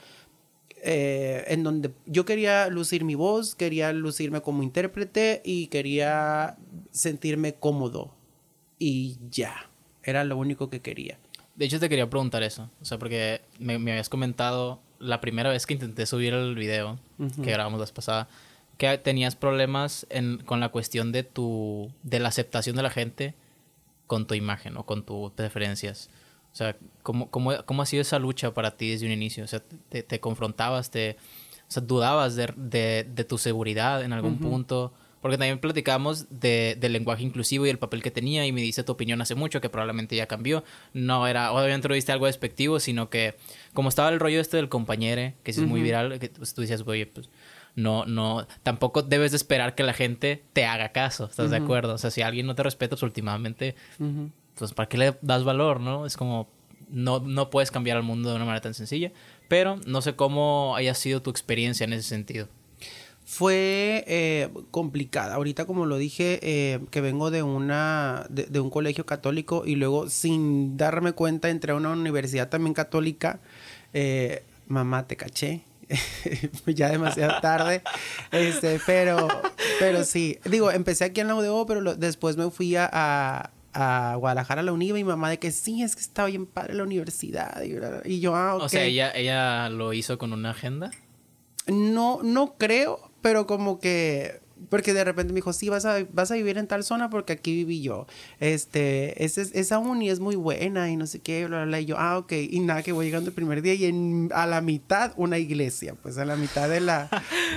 eh, en donde yo quería lucir mi voz, quería lucirme como intérprete y quería sentirme cómodo. Y ya, era lo único que quería. De hecho, te quería preguntar eso. O sea, porque me, me habías comentado la primera vez que intenté subir el video que grabamos la vez pasada, que tenías problemas en, con la cuestión de tu de la aceptación de la gente con tu imagen o con tus preferencias. O sea, ¿cómo, cómo, cómo ha sido esa lucha para ti desde un inicio? O sea, te, te confrontabas, te, o sea, dudabas de, de, de tu seguridad en algún punto. Porque también platicamos de, del lenguaje inclusivo y el papel que tenía y me dice tu opinión hace mucho que probablemente ya cambió. No era, obviamente no viste algo despectivo, sino que como estaba el rollo este del compañero, que sí es muy viral, que pues, tú decías, oye, pues no, no, tampoco debes de esperar que la gente te haga caso, ¿estás de acuerdo? O sea, si alguien no te respeta, pues últimamente, pues ¿para qué le das valor, no? Es como, no, no puedes cambiar al mundo de una manera tan sencilla, pero no sé cómo haya sido tu experiencia en ese sentido. Fue eh, complicada. Ahorita, como lo dije, eh, que vengo de una de, un colegio católico y luego, sin darme cuenta, entré a una universidad también católica. Eh, mamá, te caché. ya demasiado tarde. Este, pero, pero sí. Digo, empecé aquí en la UDO, pero después me fui a, a Guadalajara a la UNIVA y mi mamá de que sí, es que estaba bien padre la universidad. Y, bla, bla, y yo, ah, ok. O sea, ella, ella lo hizo con una agenda. No, no creo, pero como que. Porque de repente me dijo, sí, vas a, vas a vivir en tal zona porque aquí viví yo. Este, ese esa uni es muy buena y no sé qué, bla, bla, bla. Y yo, ah, ok. Y nada, que voy llegando el primer día y en, a la mitad una iglesia. Pues a la mitad de la,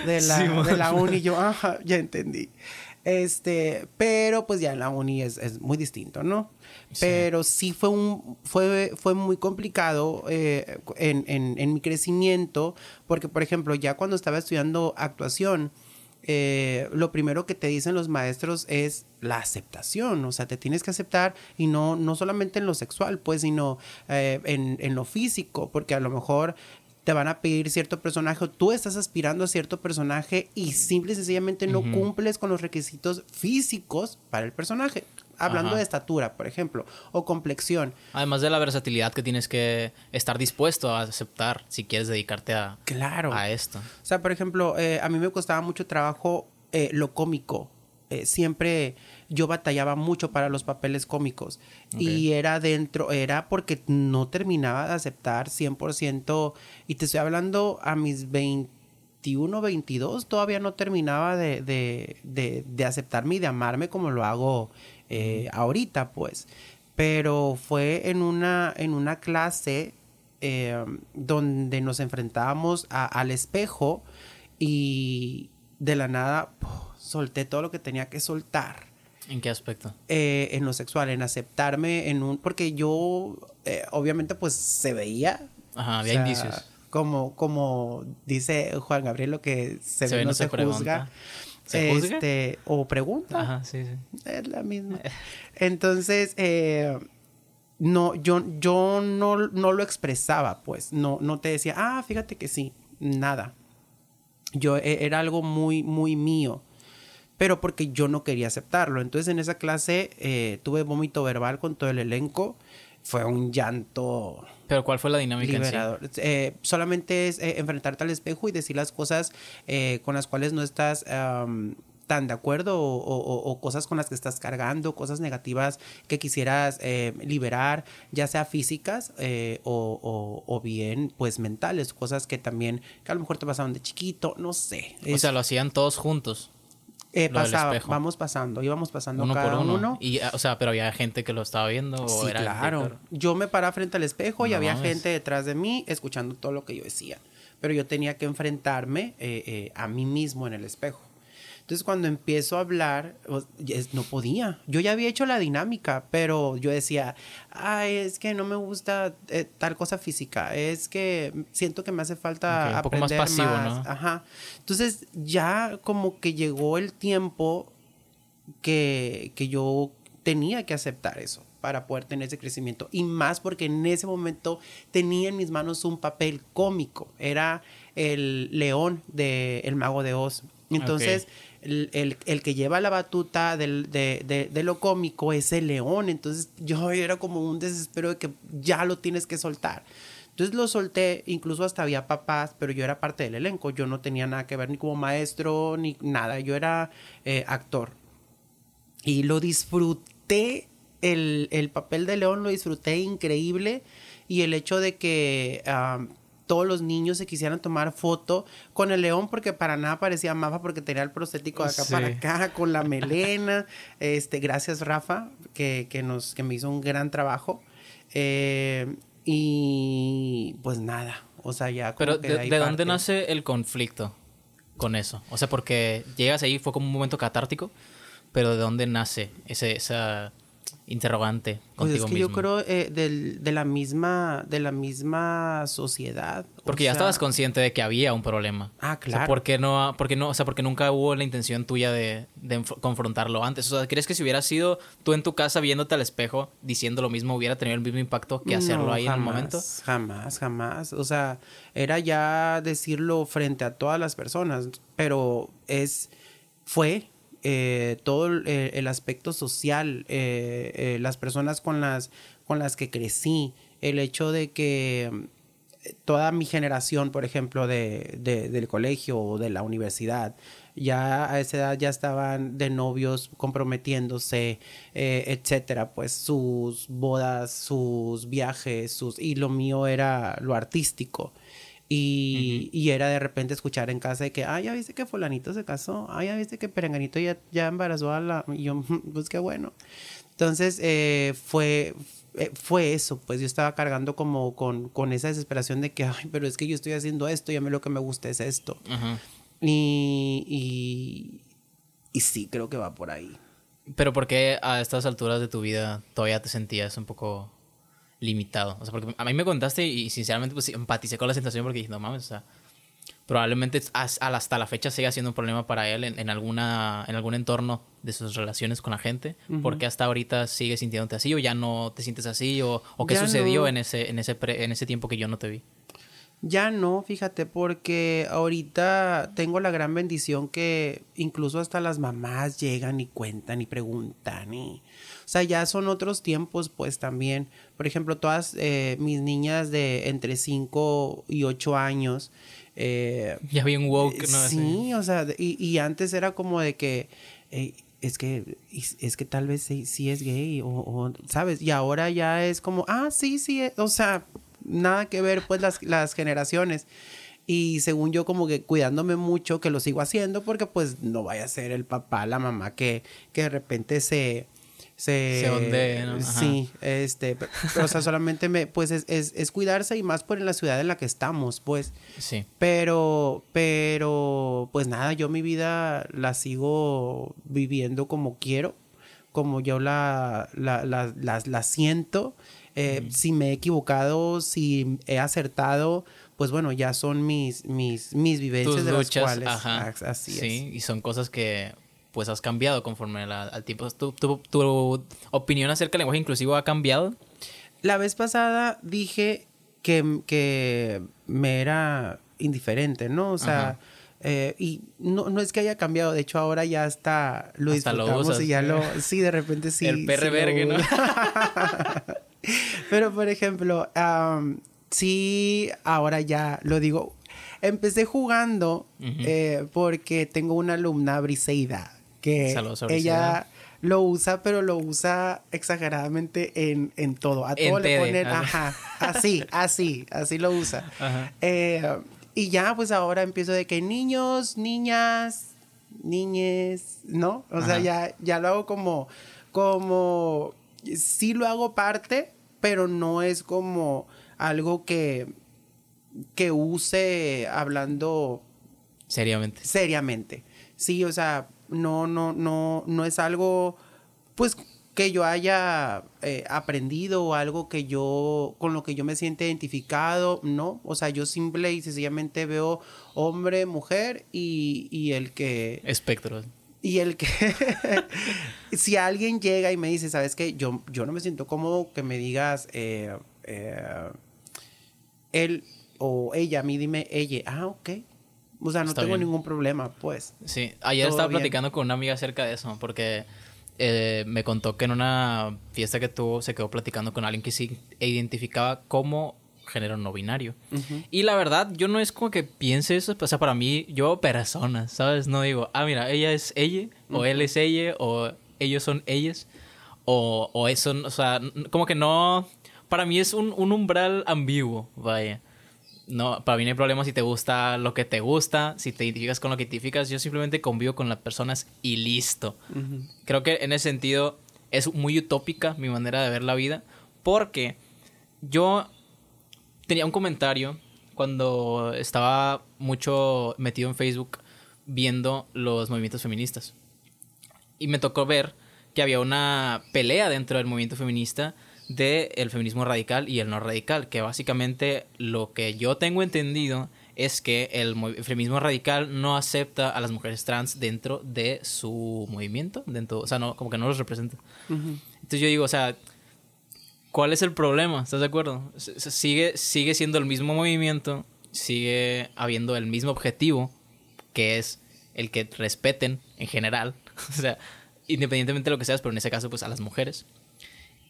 de la, de la uni. Yo, ajá, ya entendí. Este, pero pues ya en la uni es, es muy distinto, ¿no? Pero sí fue un, fue, fue muy complicado eh, en, en, en mi crecimiento, porque por ejemplo, ya cuando estaba estudiando actuación, eh, lo primero que te dicen los maestros es la aceptación, o sea, te tienes que aceptar y no, no solamente en lo sexual, pues, sino eh, en, en lo físico, porque a lo mejor te van a pedir cierto personaje o tú estás aspirando a cierto personaje y simple y sencillamente no cumples con los requisitos físicos para el personaje. Hablando Ajá. de estatura, por ejemplo, o complexión. Además de la versatilidad que tienes que estar dispuesto a aceptar si quieres dedicarte a, Claro. a esto. O sea, por ejemplo, eh, a mí me costaba mucho trabajo eh, lo cómico. Eh, siempre yo batallaba mucho para los papeles cómicos. Y era dentro, era porque no terminaba de aceptar 100%. Y te estoy hablando a mis 21, 22, todavía no terminaba de, de, de, de aceptarme y de amarme como lo hago eh, ahorita, pues. Pero fue en una, en una clase eh, donde nos enfrentábamos a- al espejo y de la nada solté todo lo que tenía que soltar ¿En qué aspecto? eh, en lo sexual, en aceptarme en un... Porque yo, eh, obviamente, pues se veía. Ajá, había o sea, indicios. Como, como dice Juan Gabriel, lo que se, ve no se, juzga. pregunta. ¿Se juzga? Este, o pregunta. Ajá, sí, sí. Es la misma. Entonces, eh, no, yo, yo no, no lo expresaba, pues. No, no te decía, ah, fíjate que sí. Nada. Yo e- era algo muy, muy mío. Pero porque yo no quería aceptarlo. Entonces, en esa clase eh, tuve vómito verbal con todo el elenco. Fue un llanto Pero ¿cuál fue la dinámica en sí? liberador. Eh, solamente es eh, enfrentarte al espejo y decir las cosas eh, con las cuales no estás am, tan de acuerdo o, o- o cosas con las que estás cargando, cosas negativas que quisieras eh, liberar, ya sea físicas eh, o, o- o bien pues mentales, cosas que también que a lo mejor te pasaron de chiquito, no sé. O sea, lo hacían todos juntos, Eh, pasaba, vamos pasando, íbamos pasando uno cada por uno. uno. Y, ah, o sea, pero había gente que lo estaba viendo. O Sí, era claro. Yo me paraba frente al espejo y No había mames. gente detrás de mí escuchando todo lo que yo decía. Pero yo tenía que enfrentarme eh, eh, a mí mismo en el espejo. Entonces cuando empiezo a hablar, no podía. Yo ya había hecho la dinámica, pero yo decía, ay, es que no me gusta eh, tal cosa física, es que siento que me hace falta Ok, un poco más pasivo, más". ¿no? Ajá. Entonces ya como que llegó el tiempo que, que yo tenía que aceptar eso para poder tener ese crecimiento. Y más porque en ese momento tenía en mis manos un papel cómico. Era el león de El Mago de Oz. Entonces, el, el- el que lleva la batuta del- de, de- lo cómico es el león. Entonces, yo era como un desespero de que ya lo tienes que soltar. Entonces lo solté, incluso hasta había papás, pero yo era parte del elenco. Yo no tenía nada que ver ni como maestro ni nada. Yo era eh, actor. Y lo disfruté, el, el papel de León lo disfruté increíble. Y el hecho de que todos los niños se quisieran tomar foto con el león, porque para nada parecía Mafa, porque tenía el prostético de acá Sí. para acá, con la melena. este, gracias, Rafa, que, que nos, que me hizo un gran trabajo. Eh, y pues nada, o sea, ya. como Pero que ¿de, ahí de dónde nace el conflicto con eso? O sea, porque llegas ahí, fue como un momento catártico, pero ¿de dónde nace ese, esa, interrogante Pues contigo es que yo creo eh, del- de la misma de la misma sociedad. Porque ya sea, estabas consciente de que había un problema. Ah, O sea, claro. ¿por qué no, por qué no, o sea, porque nunca hubo la intención tuya de, confrontarlo antes? O sea, ¿crees que si hubiera sido tú en tu casa viéndote al espejo diciendo lo mismo hubiera tenido el mismo impacto que hacerlo No, ahí en el momento? Jamás, jamás. O sea, era ya decirlo frente a todas las personas, pero es, fue eh, todo el, el aspecto social, eh, eh, las personas con las, con las que crecí, el hecho de que eh, toda mi generación, por ejemplo, de, de- del colegio o de la universidad, ya a esa edad ya estaban de novios comprometiéndose, eh, etcétera, pues sus bodas, sus viajes, sus y lo mío era lo artístico. Y, y era de repente escuchar en casa de que, ah, ya viste que fulanito se casó, ah, ya viste que perenganito ya, ya embarazó a la... Y yo, pues qué bueno. Entonces, eh, fue, eh, fue eso, pues yo estaba cargando como con, con esa desesperación de que, ay, pero es que yo estoy haciendo esto y a mí lo que me gusta es esto. Y, y, y sí, creo que va por ahí. Pero ¿por qué a estas alturas de tu vida todavía te sentías un poco limitado? O sea, porque a mí me contaste y sinceramente pues empaticé con la sensación porque dije, no mames, o sea, probablemente hasta la fecha siga siendo un problema para él en, en alguna, en algún entorno de sus relaciones con la gente. ¿Por qué hasta ahorita sigues sintiéndote así o ya no te sientes así? ¿O, o qué Ya sucedió no. en, ese, en, ese pre- en ese tiempo que yo no te vi? Ya no, fíjate, porque ahorita tengo la gran bendición que incluso hasta las mamás llegan y cuentan y preguntan y... O sea, ya son otros tiempos, pues también. Por ejemplo, todas eh, mis niñas de entre 5 y 8 años... eh, Ya vi un woke, ¿no? Así. Sí, o sea, y, y antes era como de que eh, es que es, es que tal vez sí, sí es gay o, o, sabes, y ahora ya es como, ah, sí, sí, eh", o sea, nada que ver pues las, las generaciones. Y según yo como que cuidándome mucho que lo sigo haciendo porque pues no vaya a ser el papá, la mamá que, que de repente se se, Se ondee, ¿no? Ajá. Sí, este, pero, pero, o sea, solamente me, pues es, es, es cuidarse y más por en la ciudad en la que estamos, pues. Sí. Pero, pero, pues nada, yo mi vida la sigo viviendo como quiero, como yo la, la, la, la- la siento. Eh, Si me he equivocado, si he acertado, pues bueno, ya son mis, mis, mis vivencias Tus de las luchas, cuales. ajá. as- Así sí, es. y son cosas que pues has cambiado conforme la- al tiempo. ¿Tu, tu, tu opinión acerca del lenguaje inclusivo ha cambiado? La vez pasada dije que, que me era indiferente, ¿no? O sea, eh, y no, no es que haya cambiado, de hecho ahora ya hasta lo Hasta lo disfrutamos usas. y ya lo... Sí, de repente sí. El perre sí lo vergue, ¿no? Pero, por ejemplo, sí, ahora ya lo digo. Empecé jugando eh, porque tengo una alumna, Briseida, que Saludos ella lo usa, pero lo usa exageradamente en, en todo. A En todo le ponen, ajá. ajá, así, así, así lo usa. Ajá. Eh, y ya, pues ahora empiezo de que niños, niñas, niñes, ¿no? O sea, ya, ya lo hago como, como, sí lo hago parte, pero no es como algo que, que use hablando Seriamente. seriamente. Sí, o sea, no, no, no, no es algo, pues, que yo haya eh, aprendido o algo que yo, con lo que yo me siente identificado, no. O sea, yo simple y sencillamente veo hombre, mujer y, y el que, Espectro. y el que, si alguien llega y me dice, ¿sabes qué? Yo, yo no me siento cómodo que me digas, eh, eh, él o ella, a mí dime ella, ah, ok. O sea, no Está tengo bien. ningún problema, pues. Sí, ayer estaba bien. platicando con una amiga acerca de eso, porque eh, me contó que en una fiesta que tuvo se quedó platicando con alguien que sí identificaba como género no binario. Y la verdad, yo no es como que piense eso, o sea, para mí, yo personas, ¿sabes? No digo, ah, mira, ella es ella, o él es ella, o ellos son ellas, o, o eso, o sea, como que no, para mí es un, un umbral ambiguo, vaya. No, para mí no hay problema si te gusta lo que te gusta, si te identificas con lo que te identificas. Yo simplemente convivo con las personas y listo. Creo que en ese sentido es muy utópica mi manera de ver la vida, porque yo tenía un comentario cuando estaba mucho metido en Facebook viendo los movimientos feministas. Y me tocó ver que había una pelea dentro del movimiento feminista del el feminismo radical y el no radical, que básicamente lo que yo tengo entendido es que el, mo- el feminismo radical no acepta a las mujeres trans dentro de su movimiento, dentro, o sea, no, como que no los representa. Entonces yo digo, o sea, ¿cuál es el problema? ¿Estás de acuerdo? S- Sigue, sigue siendo el mismo movimiento, sigue habiendo el mismo objetivo, que es el que respeten en general, o sea, independientemente de lo que seas, pero en ese caso, pues a las mujeres.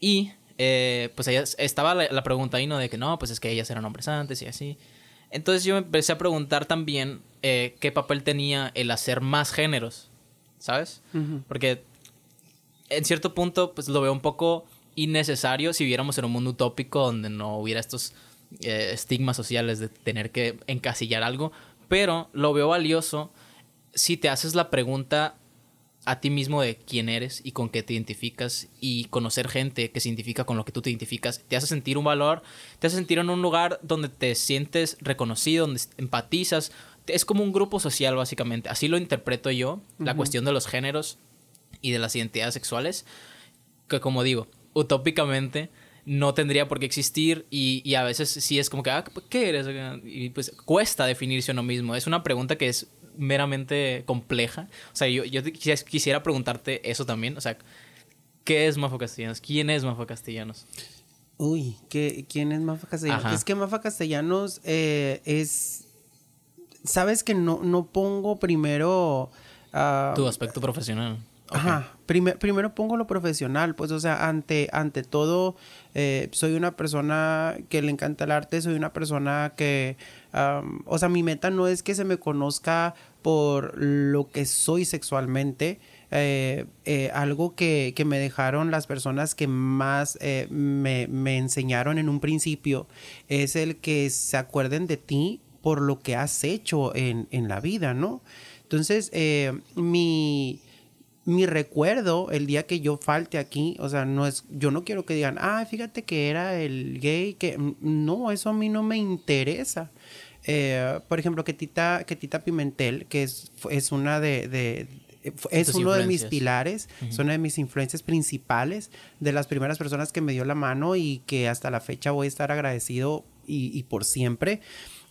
Y eh, pues ellas, estaba la, la pregunta ahí, ¿no? De que no, pues es que ellas eran hombres antes y así. Entonces yo me empecé a preguntar también eh, qué papel tenía el hacer más géneros, ¿sabes? Porque en cierto punto, pues lo veo un poco innecesario si viéramos en un mundo utópico donde no hubiera estos eh, estigmas sociales de tener que encasillar algo, pero lo veo valioso si te haces la pregunta a ti mismo de quién eres y con qué te identificas y conocer gente que se identifica con lo que tú te identificas, te hace sentir un valor, te hace sentir en un lugar donde te sientes reconocido, donde empatizas, es como un grupo social básicamente, así lo interpreto yo, la cuestión de los géneros y de las identidades sexuales, que como digo, utópicamente no tendría por qué existir y, y a veces sí es como que, ah, ¿qué eres? Y pues cuesta definirse uno mismo. Es una pregunta que es meramente compleja. O sea, yo, yo quisiera, preguntarte eso también. O sea, ¿qué es Mafa Castellanos? ¿Quién es Mafa Castellanos? Uy, ¿qué, ¿quién es Mafa Castellanos? Ajá. Es que Mafa Castellanos eh, es... Sabes que no, no pongo primero... ah, Tu aspecto profesional. Ajá. Prime- primero pongo lo profesional, pues, o sea, ante, ante todo, eh, soy una persona que le encanta el arte, soy una persona que, o sea, mi meta no es que se me conozca por lo que soy sexualmente, eh, eh, algo que, que me dejaron las personas que más eh, me, me enseñaron en un principio es el que se acuerden de ti por lo que has hecho en, en la vida, ¿no? Entonces, mi, mi recuerdo el día que yo falte aquí, o sea, no es, yo no quiero que digan, ah, fíjate que era el gay, que mm, no, eso a mí no me interesa. Eh, por ejemplo, que Tita, que Tita Pimentel, que es, es una de, de- es tus uno de mis pilares, es una de mis influencias principales, de las primeras personas que me dio la mano y que hasta la fecha voy a estar agradecido y, y por siempre.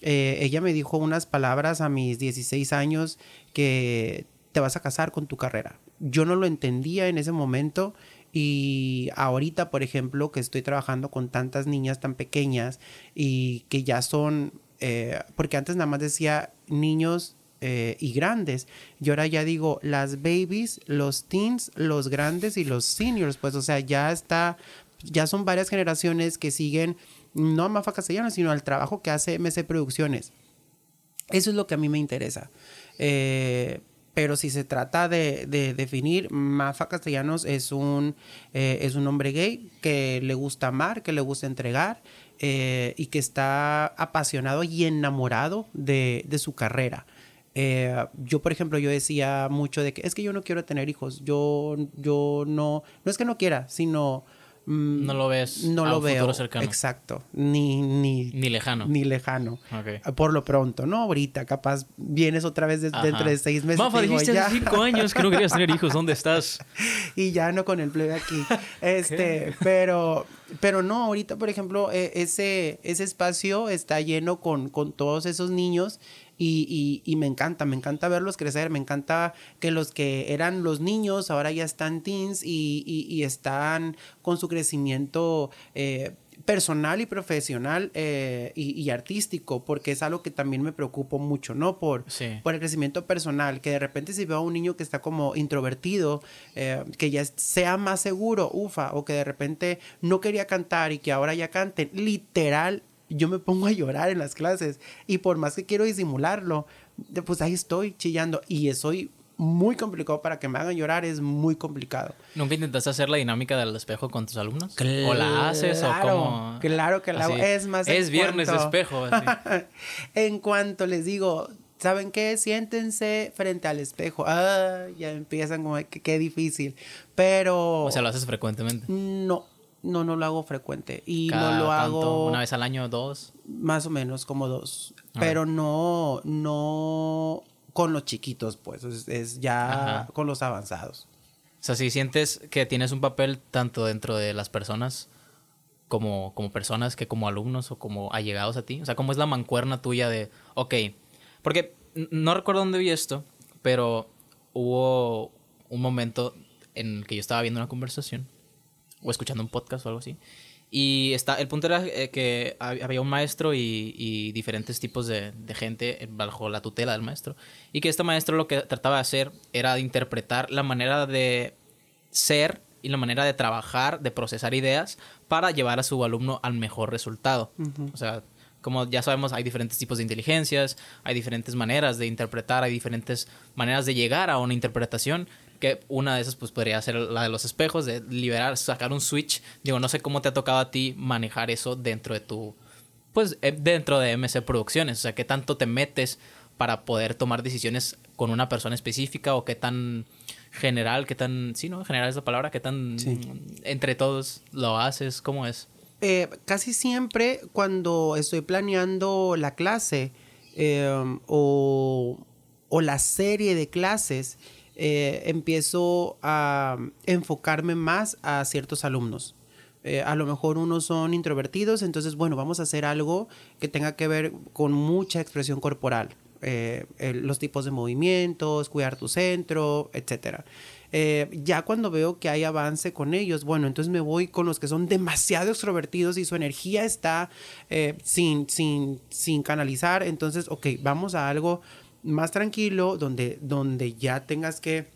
Eh, ella me dijo unas palabras a mis 16 años que te vas a casar con tu carrera. Yo no lo entendía en ese momento y ahorita, por ejemplo, que estoy trabajando con tantas niñas tan pequeñas y que ya son, eh, porque antes nada más decía niños eh, y grandes. Y ahora ya digo las babies, los teens, los grandes y los seniors. Pues, o sea, ya está, ya son varias generaciones que siguen no a Mafa Castellanos, sino al trabajo que hace MC Producciones. Eso es lo que a mí me interesa. Eh, pero si se trata de, de definir, Mafa Castellanos es un, eh, es un hombre gay que le gusta amar, que le gusta entregar eh, y que está apasionado y enamorado de, de su carrera. Eh, yo, por ejemplo, yo decía mucho de que es que yo no quiero tener hijos. Yo, yo no, no es que no quiera, sino... mm, No lo ves no a lo un veo. futuro cercano. Exacto. Ni, ni, Ni lejano. ni lejano. Por lo pronto, ¿no? Ahorita, capaz vienes otra vez de- dentro de seis meses. Mafa, dijiste ya. hace cinco años que no querías tener hijos. ¿Dónde estás? y ya no con el plebe aquí. Este, pero, pero no, ahorita, por ejemplo, eh, ese, ese espacio está lleno con, con todos esos niños y, y- y me encanta, me encanta verlos crecer, me encanta que los que eran los niños ahora ya están teens y, están con su crecimiento eh, personal y profesional eh, y, y artístico, porque es algo que también me preocupo mucho, ¿no? Por, Sí. por el crecimiento personal, que de repente si veo a un niño que está como introvertido, eh, que ya sea más seguro, ufa, o que de repente no quería cantar y que ahora ya cante, literal, yo me pongo a llorar en las clases y por más que quiero disimularlo, pues ahí estoy chillando y soy muy complicado para que me hagan llorar, es muy complicado. ¿Nunca intentaste hacer la dinámica del espejo con tus alumnos? ¿O la haces o cómo? claro que la hago. Es más, Es viernes cuanto- espejo. así. en cuanto les digo, ¿saben qué? Siéntense frente al espejo. Ah, ya empiezan como que qué difícil. Pero O sea, lo haces frecuentemente. no, no, no lo hago frecuente. Y Cada no lo tanto, hago Una vez al año, dos. más o menos como dos. Pero no, no con los chiquitos, pues. Es, es ya Ajá. con los avanzados. O sea, si sientes que tienes un papel tanto dentro de las personas como, como personas que como alumnos o como allegados a ti. O sea, ¿cómo es la mancuerna tuya de, ok, porque no recuerdo dónde vi esto, pero hubo un momento en el que yo estaba viendo una conversación o escuchando un podcast o algo así. Y está, el punto era eh, que hab- había un maestro y, y diferentes tipos de, de gente bajo la tutela del maestro. Y que este maestro lo que trataba de hacer era de interpretar la manera de ser y la manera de trabajar, de procesar ideas para llevar a su alumno al mejor resultado. O sea, como ya sabemos, hay diferentes tipos de inteligencias, hay diferentes maneras de interpretar, hay diferentes maneras de llegar a una interpretación que una de esas pues podría ser la de los espejos, de liberar, sacar un switch. Digo, no sé cómo te ha tocado a ti manejar eso dentro de tu, pues eh, dentro de MC Producciones, o sea, qué tanto te metes para poder tomar decisiones con una persona específica o qué tan general, qué tan, sí, ¿no? General es la palabra, qué tan Sí. entre todos lo haces, ¿cómo es? Eh, casi siempre cuando estoy planeando la clase eh, o, o la serie de clases, eh, empiezo a enfocarme más a ciertos alumnos. Eh, a lo mejor unos son introvertidos, entonces, bueno, vamos a hacer algo que tenga que ver con mucha expresión corporal. Eh, los tipos de movimientos, cuidar tu centro, etcétera. Eh, ya cuando veo que hay avance con ellos, bueno, entonces me voy con los que son demasiado extrovertidos y su energía está sin, sin, sin canalizar. Entonces, ok, vamos a algo más tranquilo donde, donde ya tengas que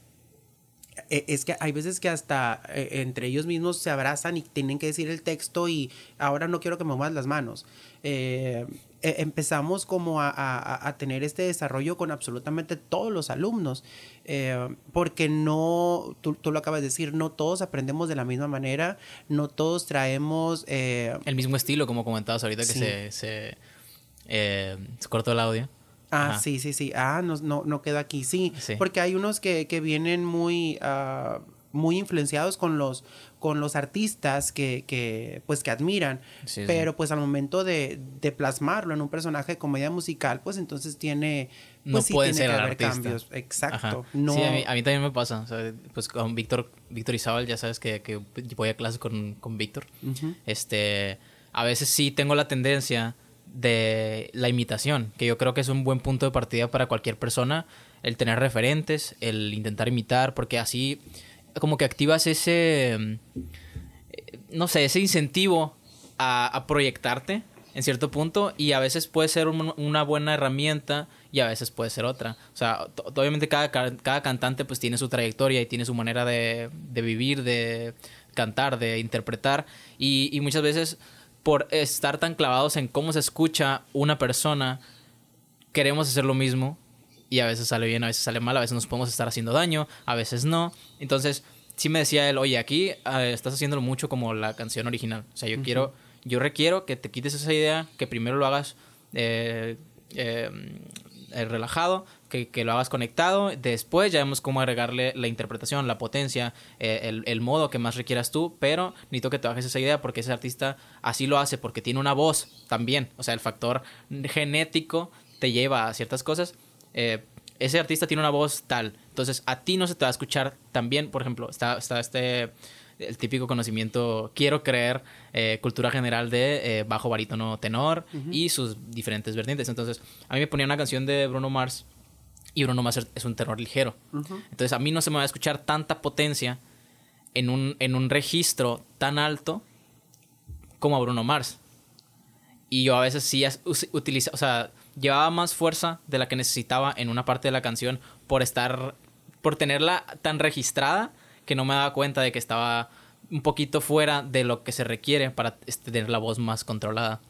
eh, es que hay veces que hasta eh, entre ellos mismos se abrazan y tienen que decir el texto y ahora no quiero que me muevas las manos. Eh, eh, empezamos como a, a- a tener este desarrollo con absolutamente todos los alumnos, eh, porque no, tú, tú lo acabas de decir, no todos aprendemos de la misma manera, no todos traemos... eh, El mismo estilo, como comentabas ahorita, que Sí. se, se, eh, se cortó el audio. Ah, Ajá. sí, sí, sí. Ah, no, no, no quedó aquí. Sí, Sí. porque hay unos que, que vienen muy, ah, muy influenciados con los, con los artistas que, que, pues, que admiran. Sí, sí. pero pues al momento de, de plasmarlo en un personaje de comedia musical, pues entonces tiene... Pues, No puede tiene ser que el haber artista. cambios. Exacto. Ajá. No, Sí, a mí, a mí también me pasa. o sea, pues con Víctor, Víctor Izábal, ya sabes que, que voy a clase con, con Víctor. Este, a veces sí tengo la tendencia de la imitación, que yo creo que es un buen punto de partida para cualquier persona, el tener referentes, el intentar imitar, porque así como que activas ese, mm, no sé, ese incentivo a, a proyectarte en cierto punto y a veces puede ser un- una buena herramienta y a veces puede ser otra. O sea, obviamente cada, ca- cada cantante pues tiene su trayectoria y tiene su manera de, de vivir, de cantar, de interpretar y muchas veces por estar tan clavados en cómo se escucha una persona, queremos hacer lo mismo y a veces sale bien, a veces sale mal, a veces nos podemos estar haciendo daño, a veces no. Entonces, sí me decía él, oye, aquí eh, estás haciéndolo mucho como la canción original. O sea, yo quiero, yo requiero que te quites esa idea, que primero lo hagas eh, eh, eh, relajado, que, que lo hagas conectado. Después ya vemos cómo agregarle la interpretación, la potencia, eh, el, el modo que más requieras tú, pero necesito que te bajes esa idea porque ese artista así lo hace, porque tiene una voz también. O sea, el factor genético te lleva a ciertas cosas. Eh, ese artista tiene una voz tal. Entonces, a ti no se te va a escuchar tan bien. Por ejemplo, está, está este el típico conocimiento, quiero creer, eh, cultura general de eh, bajo, barítono, tenor y sus diferentes vertientes. Entonces, a mí me ponía una canción de Bruno Mars y Bruno Mars es un tenor ligero. Entonces, a mí no se me va a escuchar tanta potencia en un, en un registro tan alto como a Bruno Mars. Y yo a veces sí as- us- utiliza, o sea, llevaba más fuerza de la que necesitaba en una parte de la canción por estar, por tenerla tan registrada que no me daba cuenta de que estaba un poquito fuera de lo que se requiere para este, tener la voz más controlada.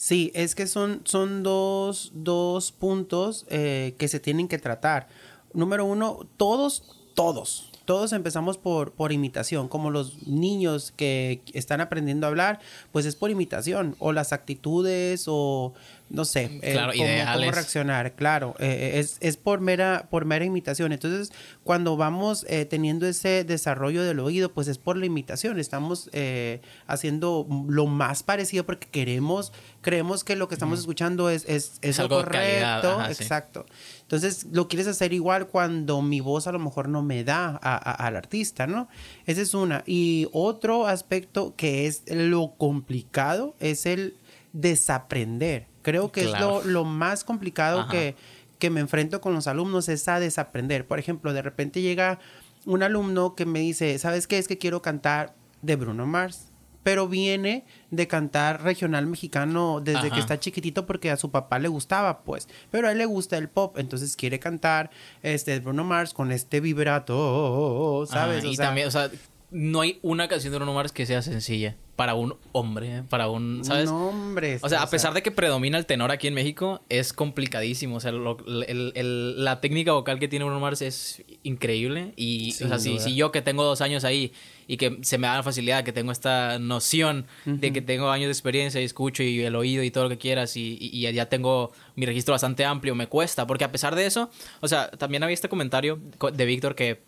Sí, es que son, son dos, dos puntos eh, que se tienen que tratar. Número uno, todos, todos, todos empezamos por, por imitación, como los niños que están aprendiendo a hablar, pues es por imitación, o las actitudes, o no sé, eh, Claro, cómo, reaccionar, claro, eh, es, es por, mera, por mera imitación. Entonces, cuando vamos eh, teniendo ese desarrollo del oído, pues es por la imitación, estamos eh, haciendo lo más parecido porque queremos creemos que lo que estamos escuchando es, es, es, algo correcto. calidad, ajá, sí. Exacto. Entonces, lo quieres hacer igual cuando mi voz a lo mejor no me da a- a- al artista, ¿no? Esa es una. Y otro aspecto que es lo complicado es el desaprender. Creo que Claro. es lo, lo más complicado Ajá. que, que me enfrento con los alumnos, es a desaprender. Por ejemplo, de repente llega un alumno que me dice, ¿sabes qué? Es que quiero cantar de Bruno Mars. Pero viene de cantar regional mexicano desde Ajá. que está chiquitito porque a su papá le gustaba, pues. Pero a él le gusta el pop, entonces quiere cantar este Bruno Mars con este vibrato, ¿sabes? Ah, O y sea, también, o sea, no hay una canción de Bruno Mars que sea sencilla para un hombre, ¿eh? para un, ¿sabes? No, hombre. O sea, a pesar de que predomina el tenor aquí en México, es complicadísimo. O sea, lo- el- el- la técnica vocal que tiene Bruno Mars es increíble. Y, Sin o sea, si, yo que tengo dos años ahí y que se me da la facilidad, que tengo esta noción de que tengo años de experiencia y escucho y el oído y todo lo que quieras y, y- y ya tengo mi registro bastante amplio, me cuesta. Porque a pesar de eso, o sea, también había este comentario co- de Víctor que,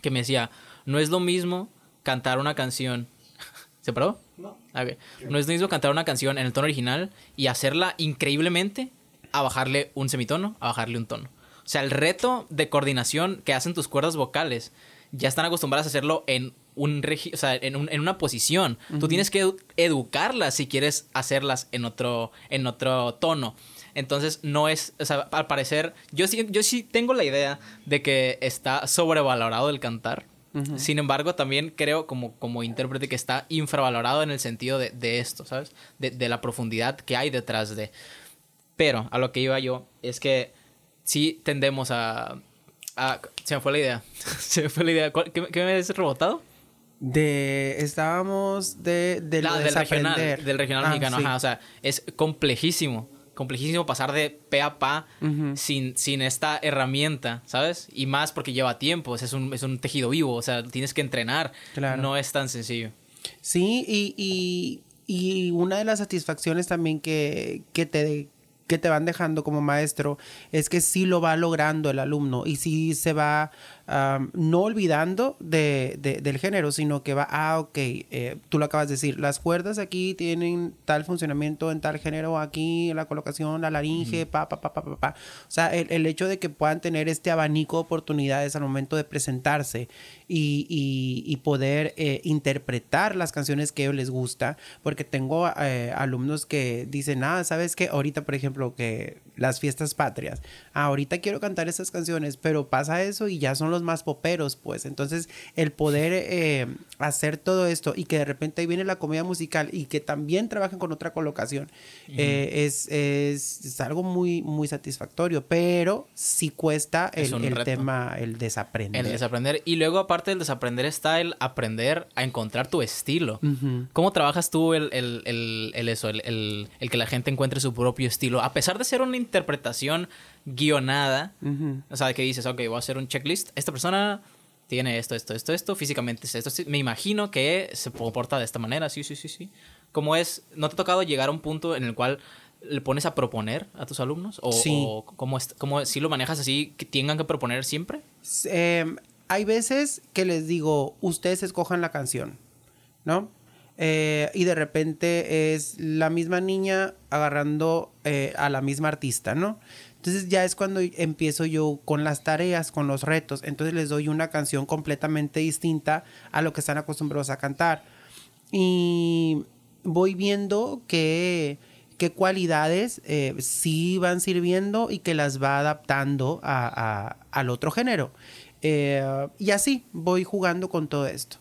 que me decía, no es lo mismo cantar una canción. ¿Se paró? No. No es lo mismo cantar una canción en el tono original y hacerla increíblemente a bajarle un semitono, a bajarle un tono. O sea, el reto de coordinación que hacen tus cuerdas vocales ya están acostumbradas a hacerlo en un regi- o sea, en, un- en una posición. Tú tienes que edu- educarlas si quieres hacerlas en otro, en otro tono. Entonces, no es, o sea, al parecer, yo sí, yo sí tengo la idea de que está sobrevalorado el cantar. Sin embargo, también creo como, como intérprete que está infravalorado en el sentido de, de esto, ¿sabes? De, de la profundidad que hay detrás de. Pero a lo que iba yo es que sí tendemos a... a- se me fue la idea. se me fue la idea. ¿Cuál- ¿Qué, qué me has rebotado? De, estábamos de, de lo La- de del regional, del regional Ah, mexicano. sí. Ajá, o sea, es complejísimo. Complejísimo pasar de pe a pa sin, sin esta herramienta, ¿sabes? Y más porque lleva tiempo, es un, es un tejido vivo, o sea, tienes que entrenar. Claro. No es tan sencillo. Sí, y, y, y una de las satisfacciones también que, que te que te van dejando como maestro es que sí lo va logrando el alumno y sí se va no olvidando de, de- del género, sino que va, ah, ok, eh, tú lo acabas de decir, las cuerdas aquí tienen tal funcionamiento en tal género, aquí la colocación, la laringe, pa, pa, pa, pa, pa, pa. O sea, el, el hecho de que puedan tener este abanico de oportunidades al momento de presentarse y, y- y poder eh, interpretar las canciones que les gusta, porque tengo eh, alumnos que dicen, ah, ¿sabes qué? Ahorita, por ejemplo, que las fiestas patrias, ah, ahorita quiero cantar esas canciones, pero pasa eso y ya son los más poperos, pues. Entonces, el poder eh, hacer todo esto y que de repente ahí viene la comedia musical y que también trabajen con otra colocación, eh, es, es, es algo muy, muy satisfactorio, pero sí cuesta Es el, el tema, el desaprender. El desaprender. Y luego, aparte del desaprender, está el aprender a encontrar tu estilo. ¿Cómo trabajas tú el, el- el- eso, el que la gente encuentre su propio estilo? A pesar de ser una interpretación guionada, Ujú. o sea, que dices, ok, voy a hacer un checklist. Esta persona tiene esto, esto, esto, esto, físicamente es esto. Me imagino que se comporta de esta manera, sí, sí, sí, sí. ¿Cómo es? ¿No te ha tocado llegar a un punto en el cual le pones a proponer a tus alumnos? ¿O, Sí. o cómo, es- cómo si lo manejas así, que tengan que proponer siempre? Em, hay veces que les digo, ustedes escojan la canción, ¿no? Eh, y de repente es la misma niña agarrando eh, a la misma artista, ¿no? Entonces ya es cuando empiezo yo con las tareas, con los retos. Entonces les doy una canción completamente distinta a lo que están acostumbrados a cantar. Y voy viendo que qué cualidades eh, sí van sirviendo y que las va adaptando a- a- al otro género. Eh, y así voy jugando con todo esto.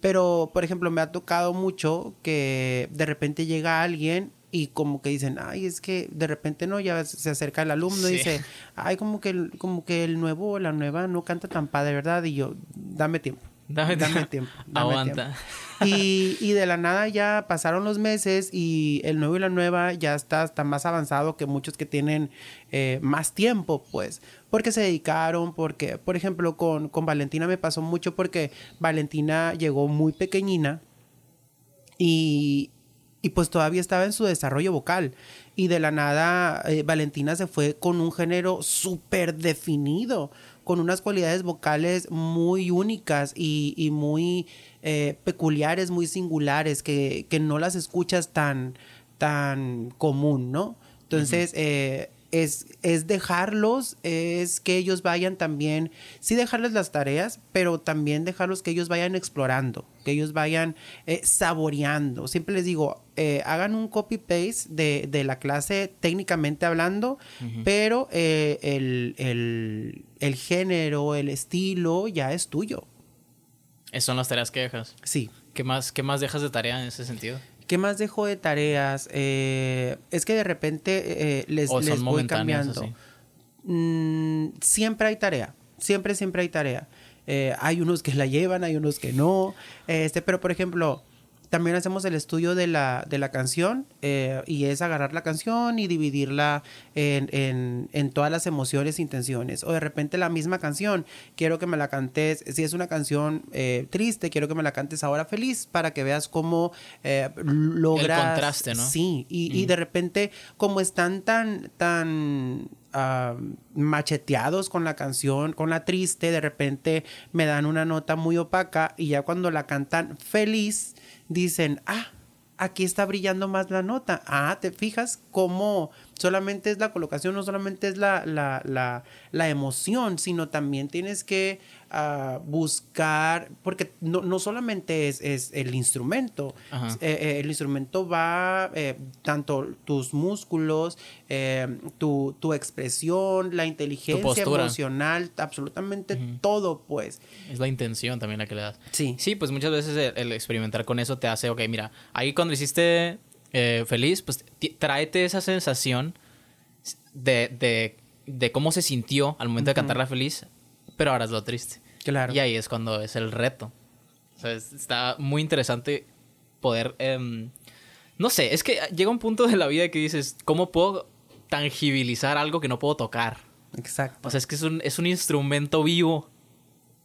Pero, por ejemplo, me ha tocado mucho que de repente llega alguien y como que dicen, ay, es que de repente no, ya se acerca el alumno y Sí. dice, ay, como que, el, como que el nuevo o la nueva no canta tan padre, ¿verdad? Y yo, dame tiempo. Dame Dame, tiempo. tiempo. dame Aguanta. tiempo". Y, y de la nada ya pasaron los meses y el nuevo y la nueva ya está, está más avanzado que muchos que tienen eh, más tiempo, pues. Porque se dedicaron, porque, por ejemplo, con, con Valentina me pasó mucho porque Valentina llegó muy pequeñina y, y pues todavía estaba en su desarrollo vocal. Y de la nada, eh, Valentina se fue con un género súper definido, con unas cualidades vocales muy únicas y, y muy eh, peculiares, muy singulares, que, que no las escuchas tan tan común, ¿no? Entonces, eh, es, es dejarlos, es que ellos vayan también, sí dejarles las tareas, pero también dejarlos que ellos vayan explorando, que ellos vayan eh, saboreando. Siempre les digo, eh, hagan un copy-paste de, de la clase técnicamente hablando, pero eh, el, el- el género, el estilo ya es tuyo. Esas son las tareas que dejas. Sí. ¿Qué más, ¿Qué más dejas de tarea en ese sentido? ¿Qué más dejo de tareas? Eh, es que de repente eh, les, ¿O les son voy cambiando. así? Mm, siempre hay tarea. Siempre, siempre hay tarea. Eh, hay unos que la llevan, hay unos que no. Este, pero por ejemplo, también hacemos el estudio de la, de la canción eh, y es agarrar la canción y dividirla en, en- en todas las emociones e intenciones. O de repente la misma canción, quiero que me la cantes, si es una canción eh, triste, quiero que me la cantes ahora feliz para que veas cómo eh, logras... contraste, ¿no? Sí, y, y de repente como están tan, tan ah, macheteados con la canción, con la triste, de repente me dan una nota muy opaca y ya cuando la cantan feliz, dicen, ah, aquí está brillando más la nota. Ah, te fijas cómo solamente es la colocación, no solamente es la, la, la, la emoción, sino también tienes que ah, buscar, porque no, no solamente es, es el instrumento, eh, eh, el instrumento va eh, tanto tus músculos, tu, tu expresión, la inteligencia emocional, absolutamente todo, pues. Es la intención también la que le das. Sí. Sí, pues muchas veces el, el experimentar con eso te hace, ok, mira, ahí cuando hiciste eh, feliz, pues tráete esa sensación de, de, de cómo se sintió al momento de cantarla feliz, pero ahora es lo triste. Claro. Y ahí es cuando es el reto. O sea, es- está muy interesante poder... em, no sé, es que llega un punto de la vida que dices, ¿cómo puedo tangibilizar algo que no puedo tocar? Exacto. O sea, es que es un, es un instrumento vivo.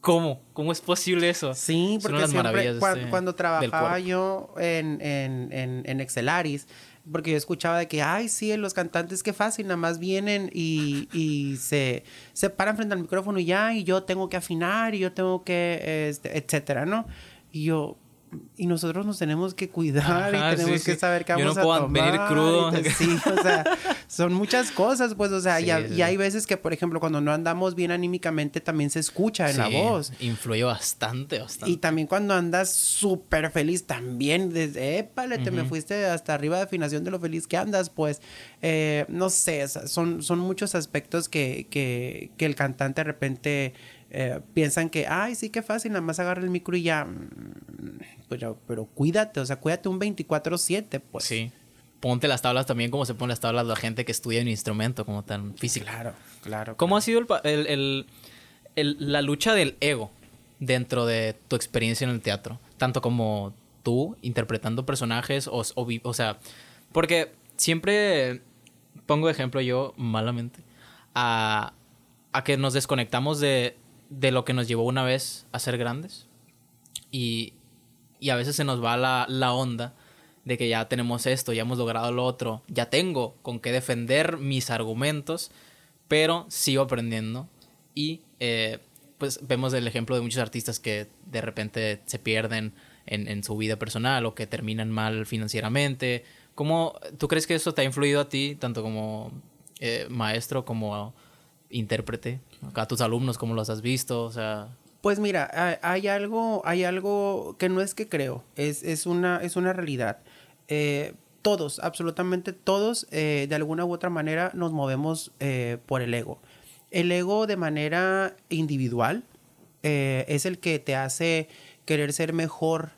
¿Cómo? ¿Cómo es posible eso? Sí, porque las siempre este- cuando trabajaba yo en, en, en, en Excelaris, porque yo escuchaba de que, ay, sí, los cantantes, qué fácil, nada más vienen y, y se, se paran frente al micrófono y ya, y yo tengo que afinar y yo tengo que, este, etcétera, ¿no? Y yo, y nosotros nos tenemos que cuidar Ajá, y tenemos sí, que sí. saber qué Yo no vamos a puedo tomar. venir crudo. te- Sí, o sea, son muchas cosas, pues, o sea, Sí, y, sí, y hay veces que, por ejemplo, cuando no andamos bien anímicamente, también se escucha en la voz. Influye bastante, bastante. Y también cuando andas súper feliz, también desde, épale, te me fuiste hasta arriba de afinación de lo feliz que andas, pues, eh, no sé, son, son muchos aspectos que, que, que el cantante de repente eh, piensan que, ay, sí, qué fácil, nada más agarra el micro y ya, Mm, pero, pero cuídate, o sea, cuídate un 24/7, pues. Sí. Ponte las tablas también como se ponen las tablas la gente que estudia un instrumento como tan físico. Claro, claro. ¿Cómo ha sido el el- el- la lucha del ego dentro de tu experiencia en el teatro? Tanto como tú interpretando personajes o, o o sea, porque siempre pongo de ejemplo yo malamente a, a que nos desconectamos de, de lo que nos llevó una vez a ser grandes y, y a veces se nos va la, la onda de que ya tenemos esto, ya hemos logrado lo otro, ya tengo con qué defender mis argumentos, pero sigo aprendiendo y eh, pues vemos el ejemplo de muchos artistas que de repente se pierden en, en su vida personal o que terminan mal financieramente. ¿Cómo tú crees que eso te ha influido a ti, tanto como eh, maestro como intérprete? A tus alumnos, ¿cómo los has visto? O sea, Pues mira, hay- algo, hay algo que no es que creo, es, es, una, es una realidad. Eh, todos, absolutamente todos, eh, de alguna u otra manera nos movemos eh, por el ego. El ego de manera individual es el que te hace querer ser mejor,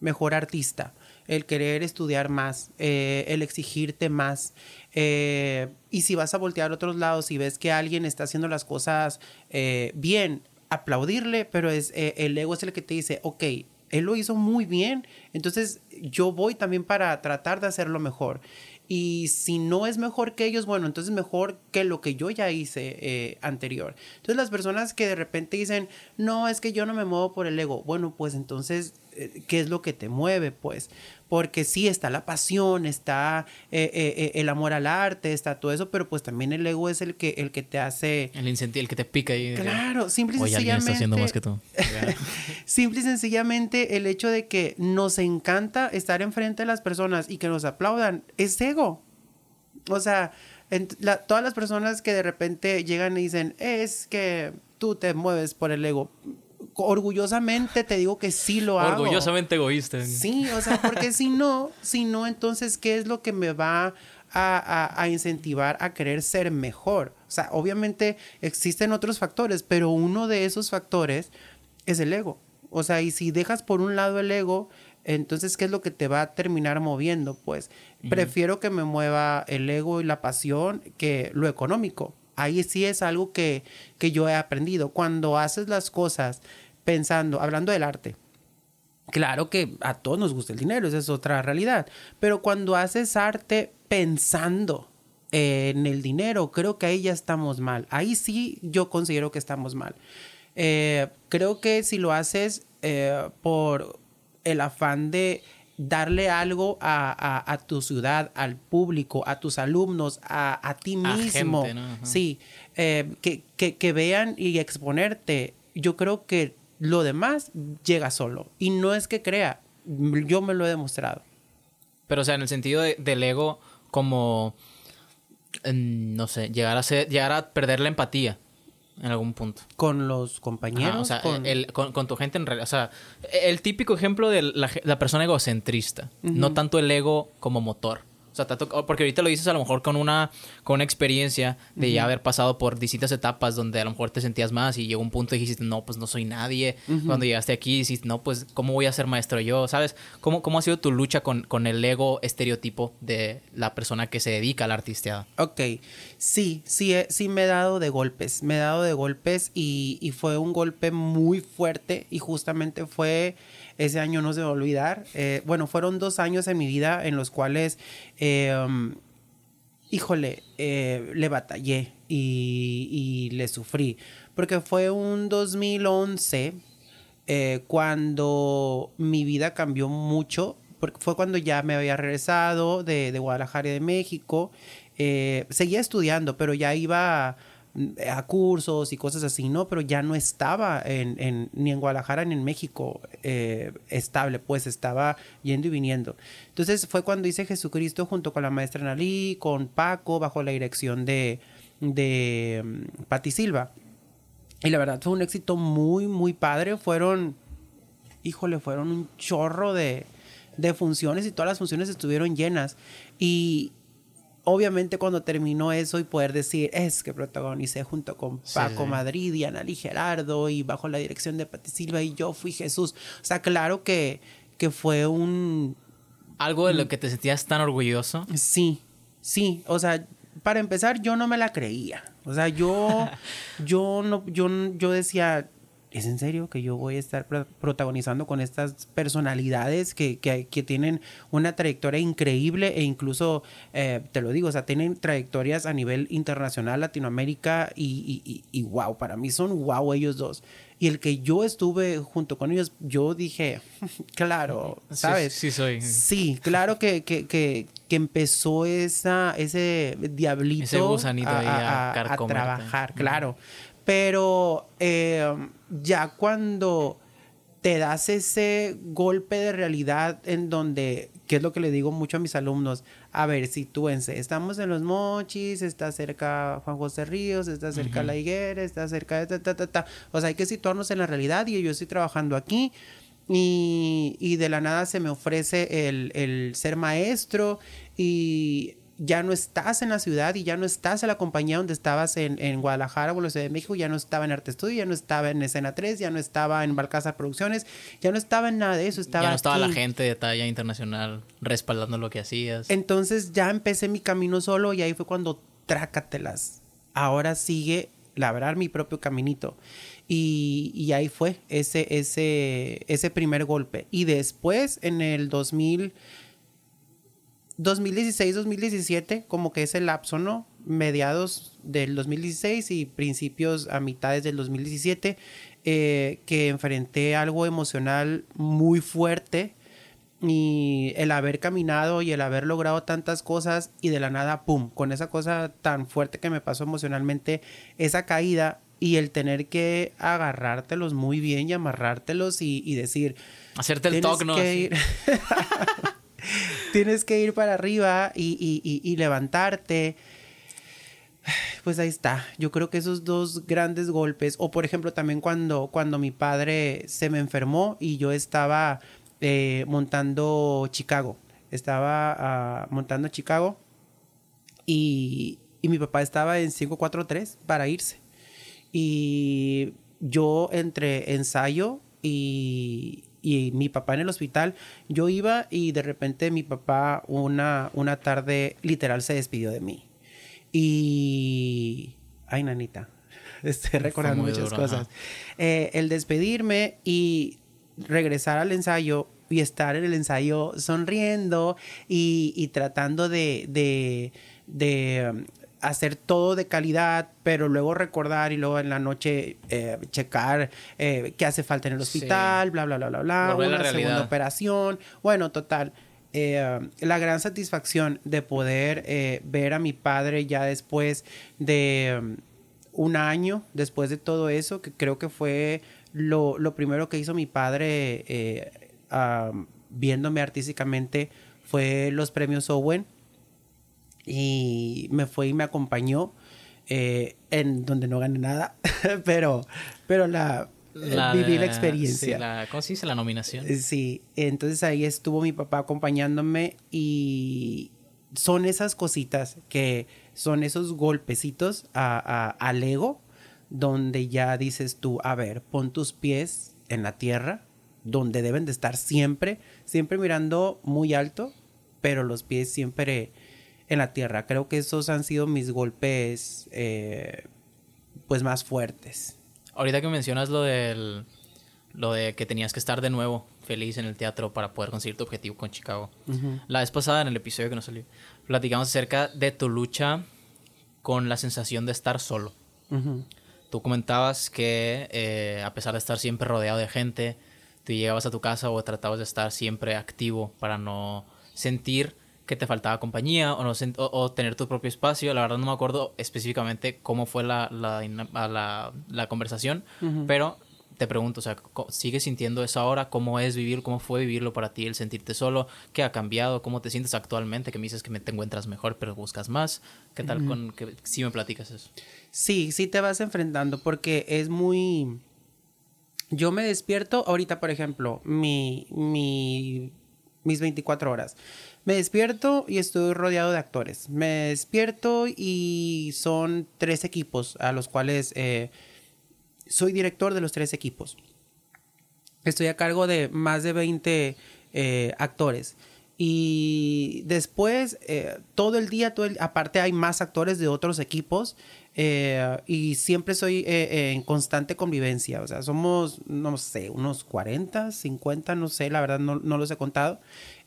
mejor artista, el querer estudiar más, eh, el exigirte más. eh, y si vas a voltear a otros lados y ves que alguien está haciendo las cosas eh, bien, aplaudirle, pero es, el ego es el que te dice, ok, él lo hizo muy bien, entonces yo voy también para tratar de hacerlo mejor. Y si no es mejor que ellos, bueno, entonces mejor que lo que yo ya hice anterior. Entonces las personas que de repente dicen, no, es que yo no me muevo por el ego, bueno, pues entonces eh, qué es lo que te mueve, pues. Porque sí, está la pasión, está eh, eh, el amor al arte, está todo eso, pero pues también el ego es el que, el que te hace... El incentivo, el que te pica ahí. Claro, simple y Oye, alguien está haciendo más que sencillamente... tú. Simple y sencillamente el hecho de que nos encanta estar enfrente de las personas y que nos aplaudan es ego. O sea, en- la- todas las personas que de repente llegan y dicen, es que tú te mueves por el ego. Orgullosamente te digo que sí lo hago. Orgullosamente egoísta. Sí, o sea, porque si no, si no, entonces, ¿qué es lo que me va a, a- a incentivar a querer ser mejor? O sea, obviamente existen otros factores, pero uno de esos factores es el ego. O sea, y si dejas por un lado el ego, entonces, ¿qué es lo que te va a terminar moviendo? Pues prefiero que me mueva el ego y la pasión que lo económico. Ahí sí es algo que, que yo he aprendido. Cuando haces las cosas pensando, hablando del arte, Claro que a todos nos gusta el dinero, esa es otra realidad. Pero cuando haces arte pensando en el dinero, creo que ahí ya estamos mal. Ahí sí yo considero que estamos mal. Eh, creo que si lo haces eh, por el afán de darle algo a, a- a tu ciudad, al público, a tus alumnos, a, a ti mismo, gente, ¿no? Ajá. sí, eh, que, que- que vean y exponerte, yo creo que lo demás llega solo. Y no es que crea, yo me lo he demostrado. Pero, o sea, en el sentido de- del ego, como. mm, No sé, llegar a ser, llegar a perder la empatía en algún punto. Con los compañeros. Ajá, o sea, con- el- con, con tu gente en realidad. O sea, el típico ejemplo de la persona egocentrista. No tanto el ego como motor. Porque ahorita lo dices a lo mejor con una, con una experiencia de ya haber pasado por distintas etapas donde a lo mejor te sentías más y llegó un punto y dijiste, no, pues no soy nadie. Cuando llegaste aquí dijiste, no, pues, ¿cómo voy a ser maestro yo? ¿Sabes? ¿Cómo, cómo ha sido tu lucha con, con el ego estereotipo de la persona que se dedica a la artisteada? Ok, sí, sí, he- sí me he dado de golpes, me he dado de golpes y, y fue un golpe muy fuerte y justamente fue ese año no se va a olvidar. Eh, bueno, fueron dos años en mi vida en los cuales, um, híjole, eh, le batallé y, y le sufrí, porque fue un 2011 eh, cuando mi vida cambió mucho, porque fue cuando ya me había regresado de, de Guadalajara y de México. Seguía estudiando, pero ya iba a cursos y cosas así, ¿no? Pero ya no estaba en, en- ni en Guadalajara ni en México eh, estable, pues estaba yendo y viniendo. Entonces fue cuando hice Jesucristo junto con la maestra Nalí, con Paco, bajo la dirección de, de mm, Patti Silva. Y la verdad fue un éxito muy, muy padre. Fueron, híjole, fueron un chorro de, de funciones y todas las funciones estuvieron llenas. Y obviamente cuando terminó eso y poder decir, es que protagonicé junto con Paco sí. Madrid y Analí Gerardo y bajo la dirección de Pati Silva y yo fui Jesús. O sea, claro que, que fue un, Algo de lo que te sentías tan orgulloso. Sí, sí, o sea, para empezar yo no me la creía. O sea, yo yo no yo yo decía, ¿es en serio que yo voy a estar pro- protagonizando con estas personalidades que, que, que tienen una trayectoria increíble e incluso, eh, te lo digo, o sea, tienen trayectorias a nivel internacional, Latinoamérica y, y, y, y wow, para mí son wow ellos dos. Y el que yo estuve junto con ellos, yo dije, claro, Sí, ¿sabes? sí soy. Sí, claro que, que, que, que empezó esa, ese diablito Ese gusanito ahí a carcomerte. trabajar, claro. Pero eh, ya cuando te das ese golpe de realidad en donde, que es lo que le digo mucho a mis alumnos, a ver, sitúense, estamos en los mochis, está cerca Juan José Ríos, está cerca La Higuera, está cerca de ta, ta, ta, ta. O sea, hay que situarnos en la realidad y yo estoy trabajando aquí y, y de la nada se me ofrece el, el ser maestro y ya no estás en la ciudad y ya no estás en la compañía donde estabas en, en Guadalajara o en la Ciudad de México, ya no estaba en Arte Estudio, ya no estaba en Escena 3, ya no estaba en Balcázar Producciones, ya no estaba en nada de eso, estaba ya no estaba aquí. la gente de talla internacional respaldando lo que hacías. Entonces ya empecé mi camino solo y ahí fue cuando trácatelas. Ahora sigue labrar mi propio caminito. Y, y ahí fue ese, ese, ese primer golpe. Y después, en el 2000, 2016-2017, como que ese lapso, ¿no? mediados del 2016 y principios a mitades del 2017, eh, que enfrenté algo emocional muy fuerte y el haber caminado y el haber logrado tantas cosas y de la nada, ¡pum!, con esa cosa tan fuerte que me pasó emocionalmente, esa caída y el tener que agarrártelos muy bien y amarrártelos y, y decir... Hacerte el "Tienes talk, ¿no? que ir- tienes que ir para arriba y, levantarte. Pues ahí está. Yo creo que esos dos grandes golpes, o por ejemplo también cuando, cuando mi padre se me enfermó y yo estaba eh, montando Chicago. Estaba ah, montando Chicago y, y mi papá estaba en 543 para irse. Y yo entre ensayo y, y mi papá en el hospital, yo iba y de repente mi papá una, una tarde literal se despidió de mí. Y... Ay, nanita. Estoy recordando muchas duro, cosas. Eh, el despedirme y regresar al ensayo y estar en el ensayo sonriendo y, y tratando de, de, de, um, hacer todo de calidad, pero luego recordar y luego en la noche eh, checar eh, qué hace falta en el Sí. hospital, bla, bla, bla, bla, bla, Volver una segunda operación. Bueno, total. eh, la gran satisfacción de poder ver a mi padre ya después de um, un año, después de todo eso, que creo que fue lo, lo primero que hizo mi padre um, viéndome artísticamente, fue los premios Owen. Y me fue y me acompañó, eh, en donde no gané nada, pero, pero la, La viví la experiencia. sí, la- ¿Cómo se dice? La nominación. Eh, Sí, entonces ahí estuvo mi papá acompañándome y son esas cositas que son esos golpecitos a- a- al ego donde ya dices tú, a ver, pon tus pies en la tierra, donde deben de estar siempre, siempre mirando muy alto, pero los pies siempre en la tierra. Creo que esos han sido mis golpes eh, pues más fuertes. Ahorita que mencionas lo del lo de que tenías que estar de nuevo feliz en el teatro para poder conseguir tu objetivo con Chicago. La vez pasada en el episodio que nos salió, platicamos acerca de tu lucha con la sensación de estar solo. Ujú. Tú comentabas que eh, a pesar de estar siempre rodeado de gente, tú llegabas a tu casa o tratabas de estar siempre activo para no sentir que te faltaba compañía o, no o, o tener tu propio espacio. La verdad no me acuerdo específicamente cómo fue la, la, dina- a la- la conversación, pero te pregunto, o sea, ¿sigues sintiendo eso ahora? ¿Cómo es vivir? ¿Cómo fue vivirlo para ti el sentirte solo? ¿Qué ha cambiado? ¿Cómo te sientes actualmente? Que me dices que me te encuentras mejor, pero buscas más. ¿Qué tal con que si me platicas eso? Sí, sí te vas enfrentando porque es muy... Yo me despierto ahorita, por ejemplo, mi, mi, mis 24 horas. Me despierto y estoy rodeado de actores. Me despierto y son tres equipos a los cuales eh, soy director de los tres equipos. Estoy a cargo de más de 20 eh, actores. Y después, eh, todo el día, aparte hay más actores de otros equipos. Eh, y siempre soy eh, eh, en constante convivencia. O sea, somos, no sé, unos 40, 50, no sé, la verdad no, no los he contado.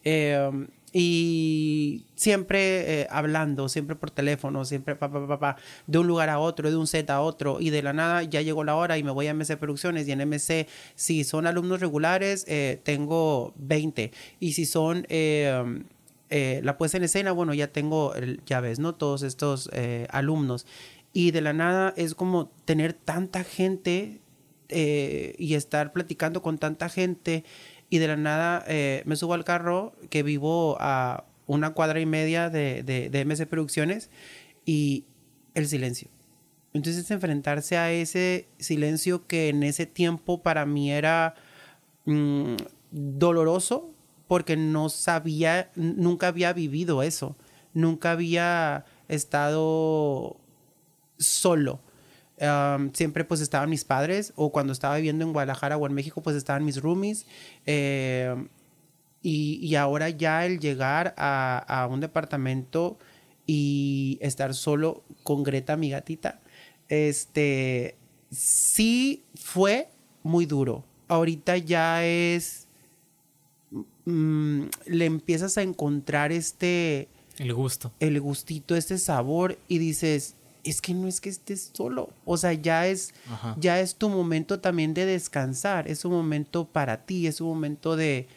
Eh, y siempre eh, hablando, siempre por teléfono, siempre pa, pa, pa, pa, de un lugar a otro, de un set a otro, y de la nada ya llegó la hora y me voy a MC Producciones. Y en MC, si son alumnos regulares, eh, tengo 20. Y si son la puesta en escena, bueno, ya tengo, ya ves, ¿no? Todos estos alumnos. Y de la nada es como tener tanta gente eh, y estar platicando con tanta gente y de la nada eh, me subo al carro que vivo a una cuadra y media de, de, de MC Producciones y el silencio. Entonces enfrentarse a ese silencio que en ese tiempo para mí era mm, doloroso porque no sabía, nunca había vivido eso, nunca había estado solo. Um, siempre pues estaban mis padres o cuando estaba viviendo en Guadalajara o en México pues estaban mis roomies eh, y, y ahora ya el llegar a, a un departamento y estar solo con Greta, mi gatita, este, sí fue muy duro. Ahorita ya es, mm, le empiezas a encontrar este, El gusto. el gustito, este sabor y dices, es que no es que estés solo, o sea, ya es Ajá. ya es tu momento también de descansar, es un momento para ti, es un momento de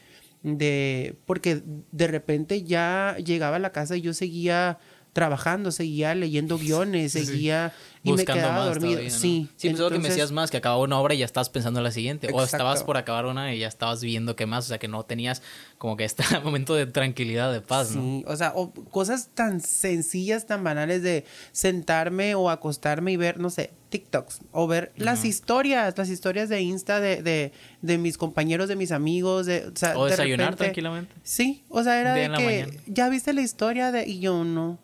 de porque de repente ya llegaba a la casa y yo seguía trabajando, seguía leyendo guiones, Sí, sí. seguía y me Buscando quedaba más dormido. todavía, ¿no? Sí, Sí, pues algo que me entonces- decías más, que acababa una obra y ya estabas pensando en la siguiente. O estabas por acabar una y ya estabas viendo qué más. O sea, que no tenías como que este momento de tranquilidad, de paz, ¿no? Sí, o sea, o cosas tan sencillas, tan banales de sentarme o acostarme y ver, no sé, TikToks o ver las historias, las historias de Insta de, de, de mis compañeros, de mis amigos, de, o sea, O de desayunar repente- tranquilamente. Sí, o sea, era de la que ya viste la historia de y yo no.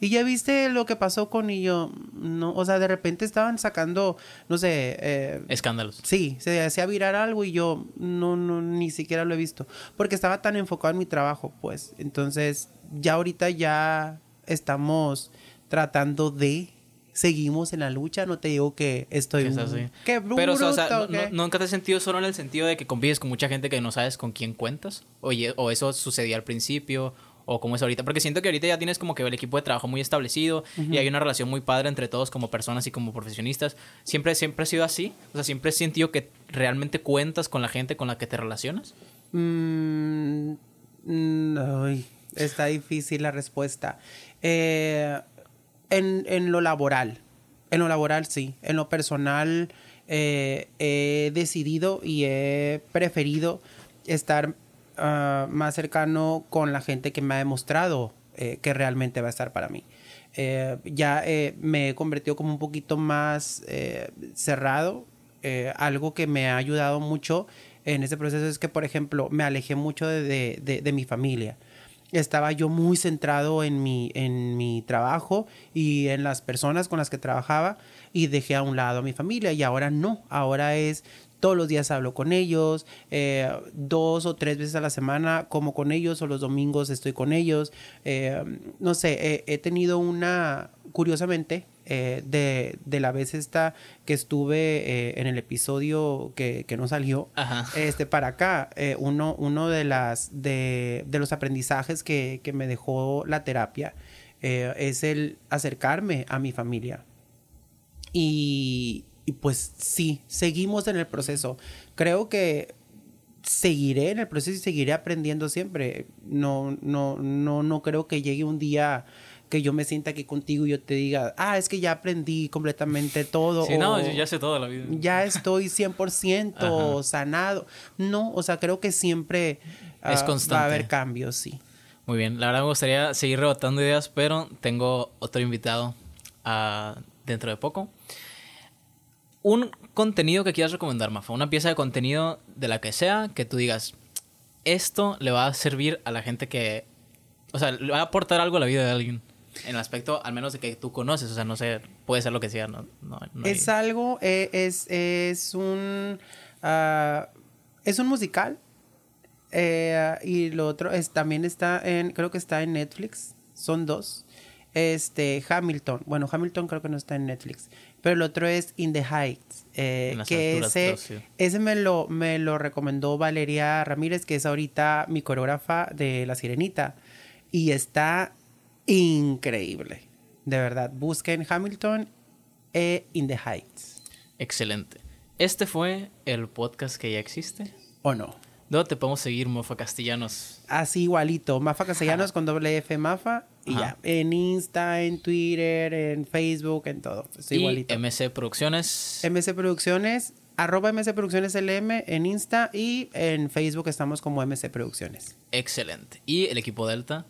Y ya viste lo que pasó con y yo no, o sea, de repente estaban sacando, no sé, eh, Escándalos. Sí, se hacía virar algo y yo no, no, ni siquiera lo he visto. Porque estaba tan enfocado en mi trabajo, pues. Entonces, ya ahorita ya estamos tratando de. Seguimos en la lucha, no te digo que estoy. Que es así. ¡Qué bruto! Pero, o sea, no- nunca te has sentido solo en el sentido de que convives con mucha gente que no sabes con quién cuentas. Oye, o eso sucedía al principio, o cómo es ahorita. Porque siento que ahorita ya tienes como que el equipo de trabajo muy establecido y hay una relación muy padre entre todos como personas y como profesionistas. Siempre, siempre ha sido así. O sea, siempre has sentido que realmente cuentas con la gente con la que te relacionas. Mm, ay, está difícil la respuesta. Eh, en, en lo laboral, en lo laboral sí. En lo personal eh, he decidido y he preferido estar ah, más cercano con la gente que me ha demostrado eh, que realmente va a estar para mí. Eh, ya eh, me he convertido como un poquito más eh, cerrado. Eh, algo que me ha ayudado mucho en ese proceso es que, por ejemplo, me alejé mucho de, de- de- de mi familia. Estaba yo muy centrado en mi, en mi trabajo y en las personas con las que trabajaba y dejé a un lado a mi familia y ahora no, ahora es todos los días hablo con ellos, eh, dos o tres veces a la semana como con ellos o los domingos estoy con ellos. Eh, no sé, he- tenido una, curiosamente, eh, de, de la vez esta que estuve eh, en el episodio que, que no salió, Ajá. este para acá eh, uno uno de las de, de los aprendizajes que, que me dejó la terapia es el acercarme a mi familia y, y pues sí seguimos en el proceso creo que seguiré en el proceso y seguiré aprendiendo siempre no no no no creo que llegue un día que yo me sienta aquí contigo y yo te diga, ah, es que ya aprendí completamente todo. Sí, no, o- yo ya sé toda la vida. ya estoy 100% Ajá. sanado. No, o sea, creo que siempre ah, Es va constante. a haber cambios, sí. Muy bien, la verdad me gustaría seguir rebotando ideas, pero tengo otro invitado ah, dentro de poco. Un contenido que quieras recomendar, Mafa, una pieza de contenido de la que sea, que tú digas, esto le va a servir a la gente que, o sea, le va a aportar algo a la vida de alguien. En el aspecto, al menos de que tú conoces, o sea, no sé, puede ser lo que sea, no, no, Es algo, eh, es, es un... ah, es un musical. eh, y lo otro es también está en, creo que está en Netflix. Son dos. Este, Hamilton. Bueno, Hamilton creo que no está en Netflix. Pero el otro es In the Heights. eh, que ese, ese me lo, me lo recomendó Valeria Ramírez, que es ahorita mi coreógrafa de La Sirenita. Y está increíble. De verdad. Busquen Hamilton e In the Heights. Excelente. Este fue el podcast que ya existe. ¿O no? ¿Dónde te podemos seguir, Mofa Castellanos? Así igualito. Mafa Castellanos con doble F Mafa. Y Ajá. ya. En Insta, en Twitter, en Facebook, en todo. Estoy y igualito. MC Producciones. MC Producciones. Arroba MC Producciones LM en Insta y en Facebook estamos como MC Producciones. Excelente. Y el equipo Delta.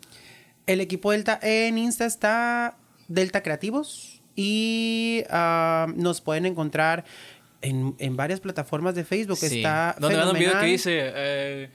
El equipo Delta en Insta está Delta Creativos y ah, nos pueden encontrar en, en varias plataformas de Facebook. Sí. Está Donde un video que dice. eh,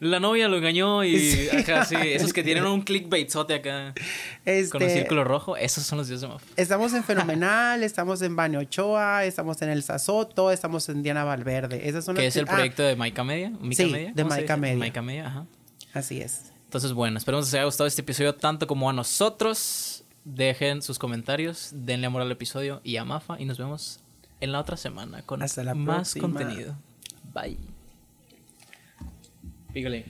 la novia lo engañó y. Ajá, sí. Esos que tienen un clickbaitzote acá. Con un Este, círculo rojo. Esos son los videos de Mofa. Estamos en Fenomenal, estamos en Bane Ochoa, estamos en El Sasoto, estamos en Diana Valverde. Esas son Que es el ah, proyecto de Maika Media. Mica Sí, Media, de ¿cómo se Maika dice? Media. Maika Media, ajá. así es. Entonces, bueno, esperemos que les haya gustado este episodio tanto como a nosotros. Dejen sus comentarios, denle amor al episodio y a Mafa. Y nos vemos en la otra semana con Hasta la más próxima. contenido. Bye. Pigling.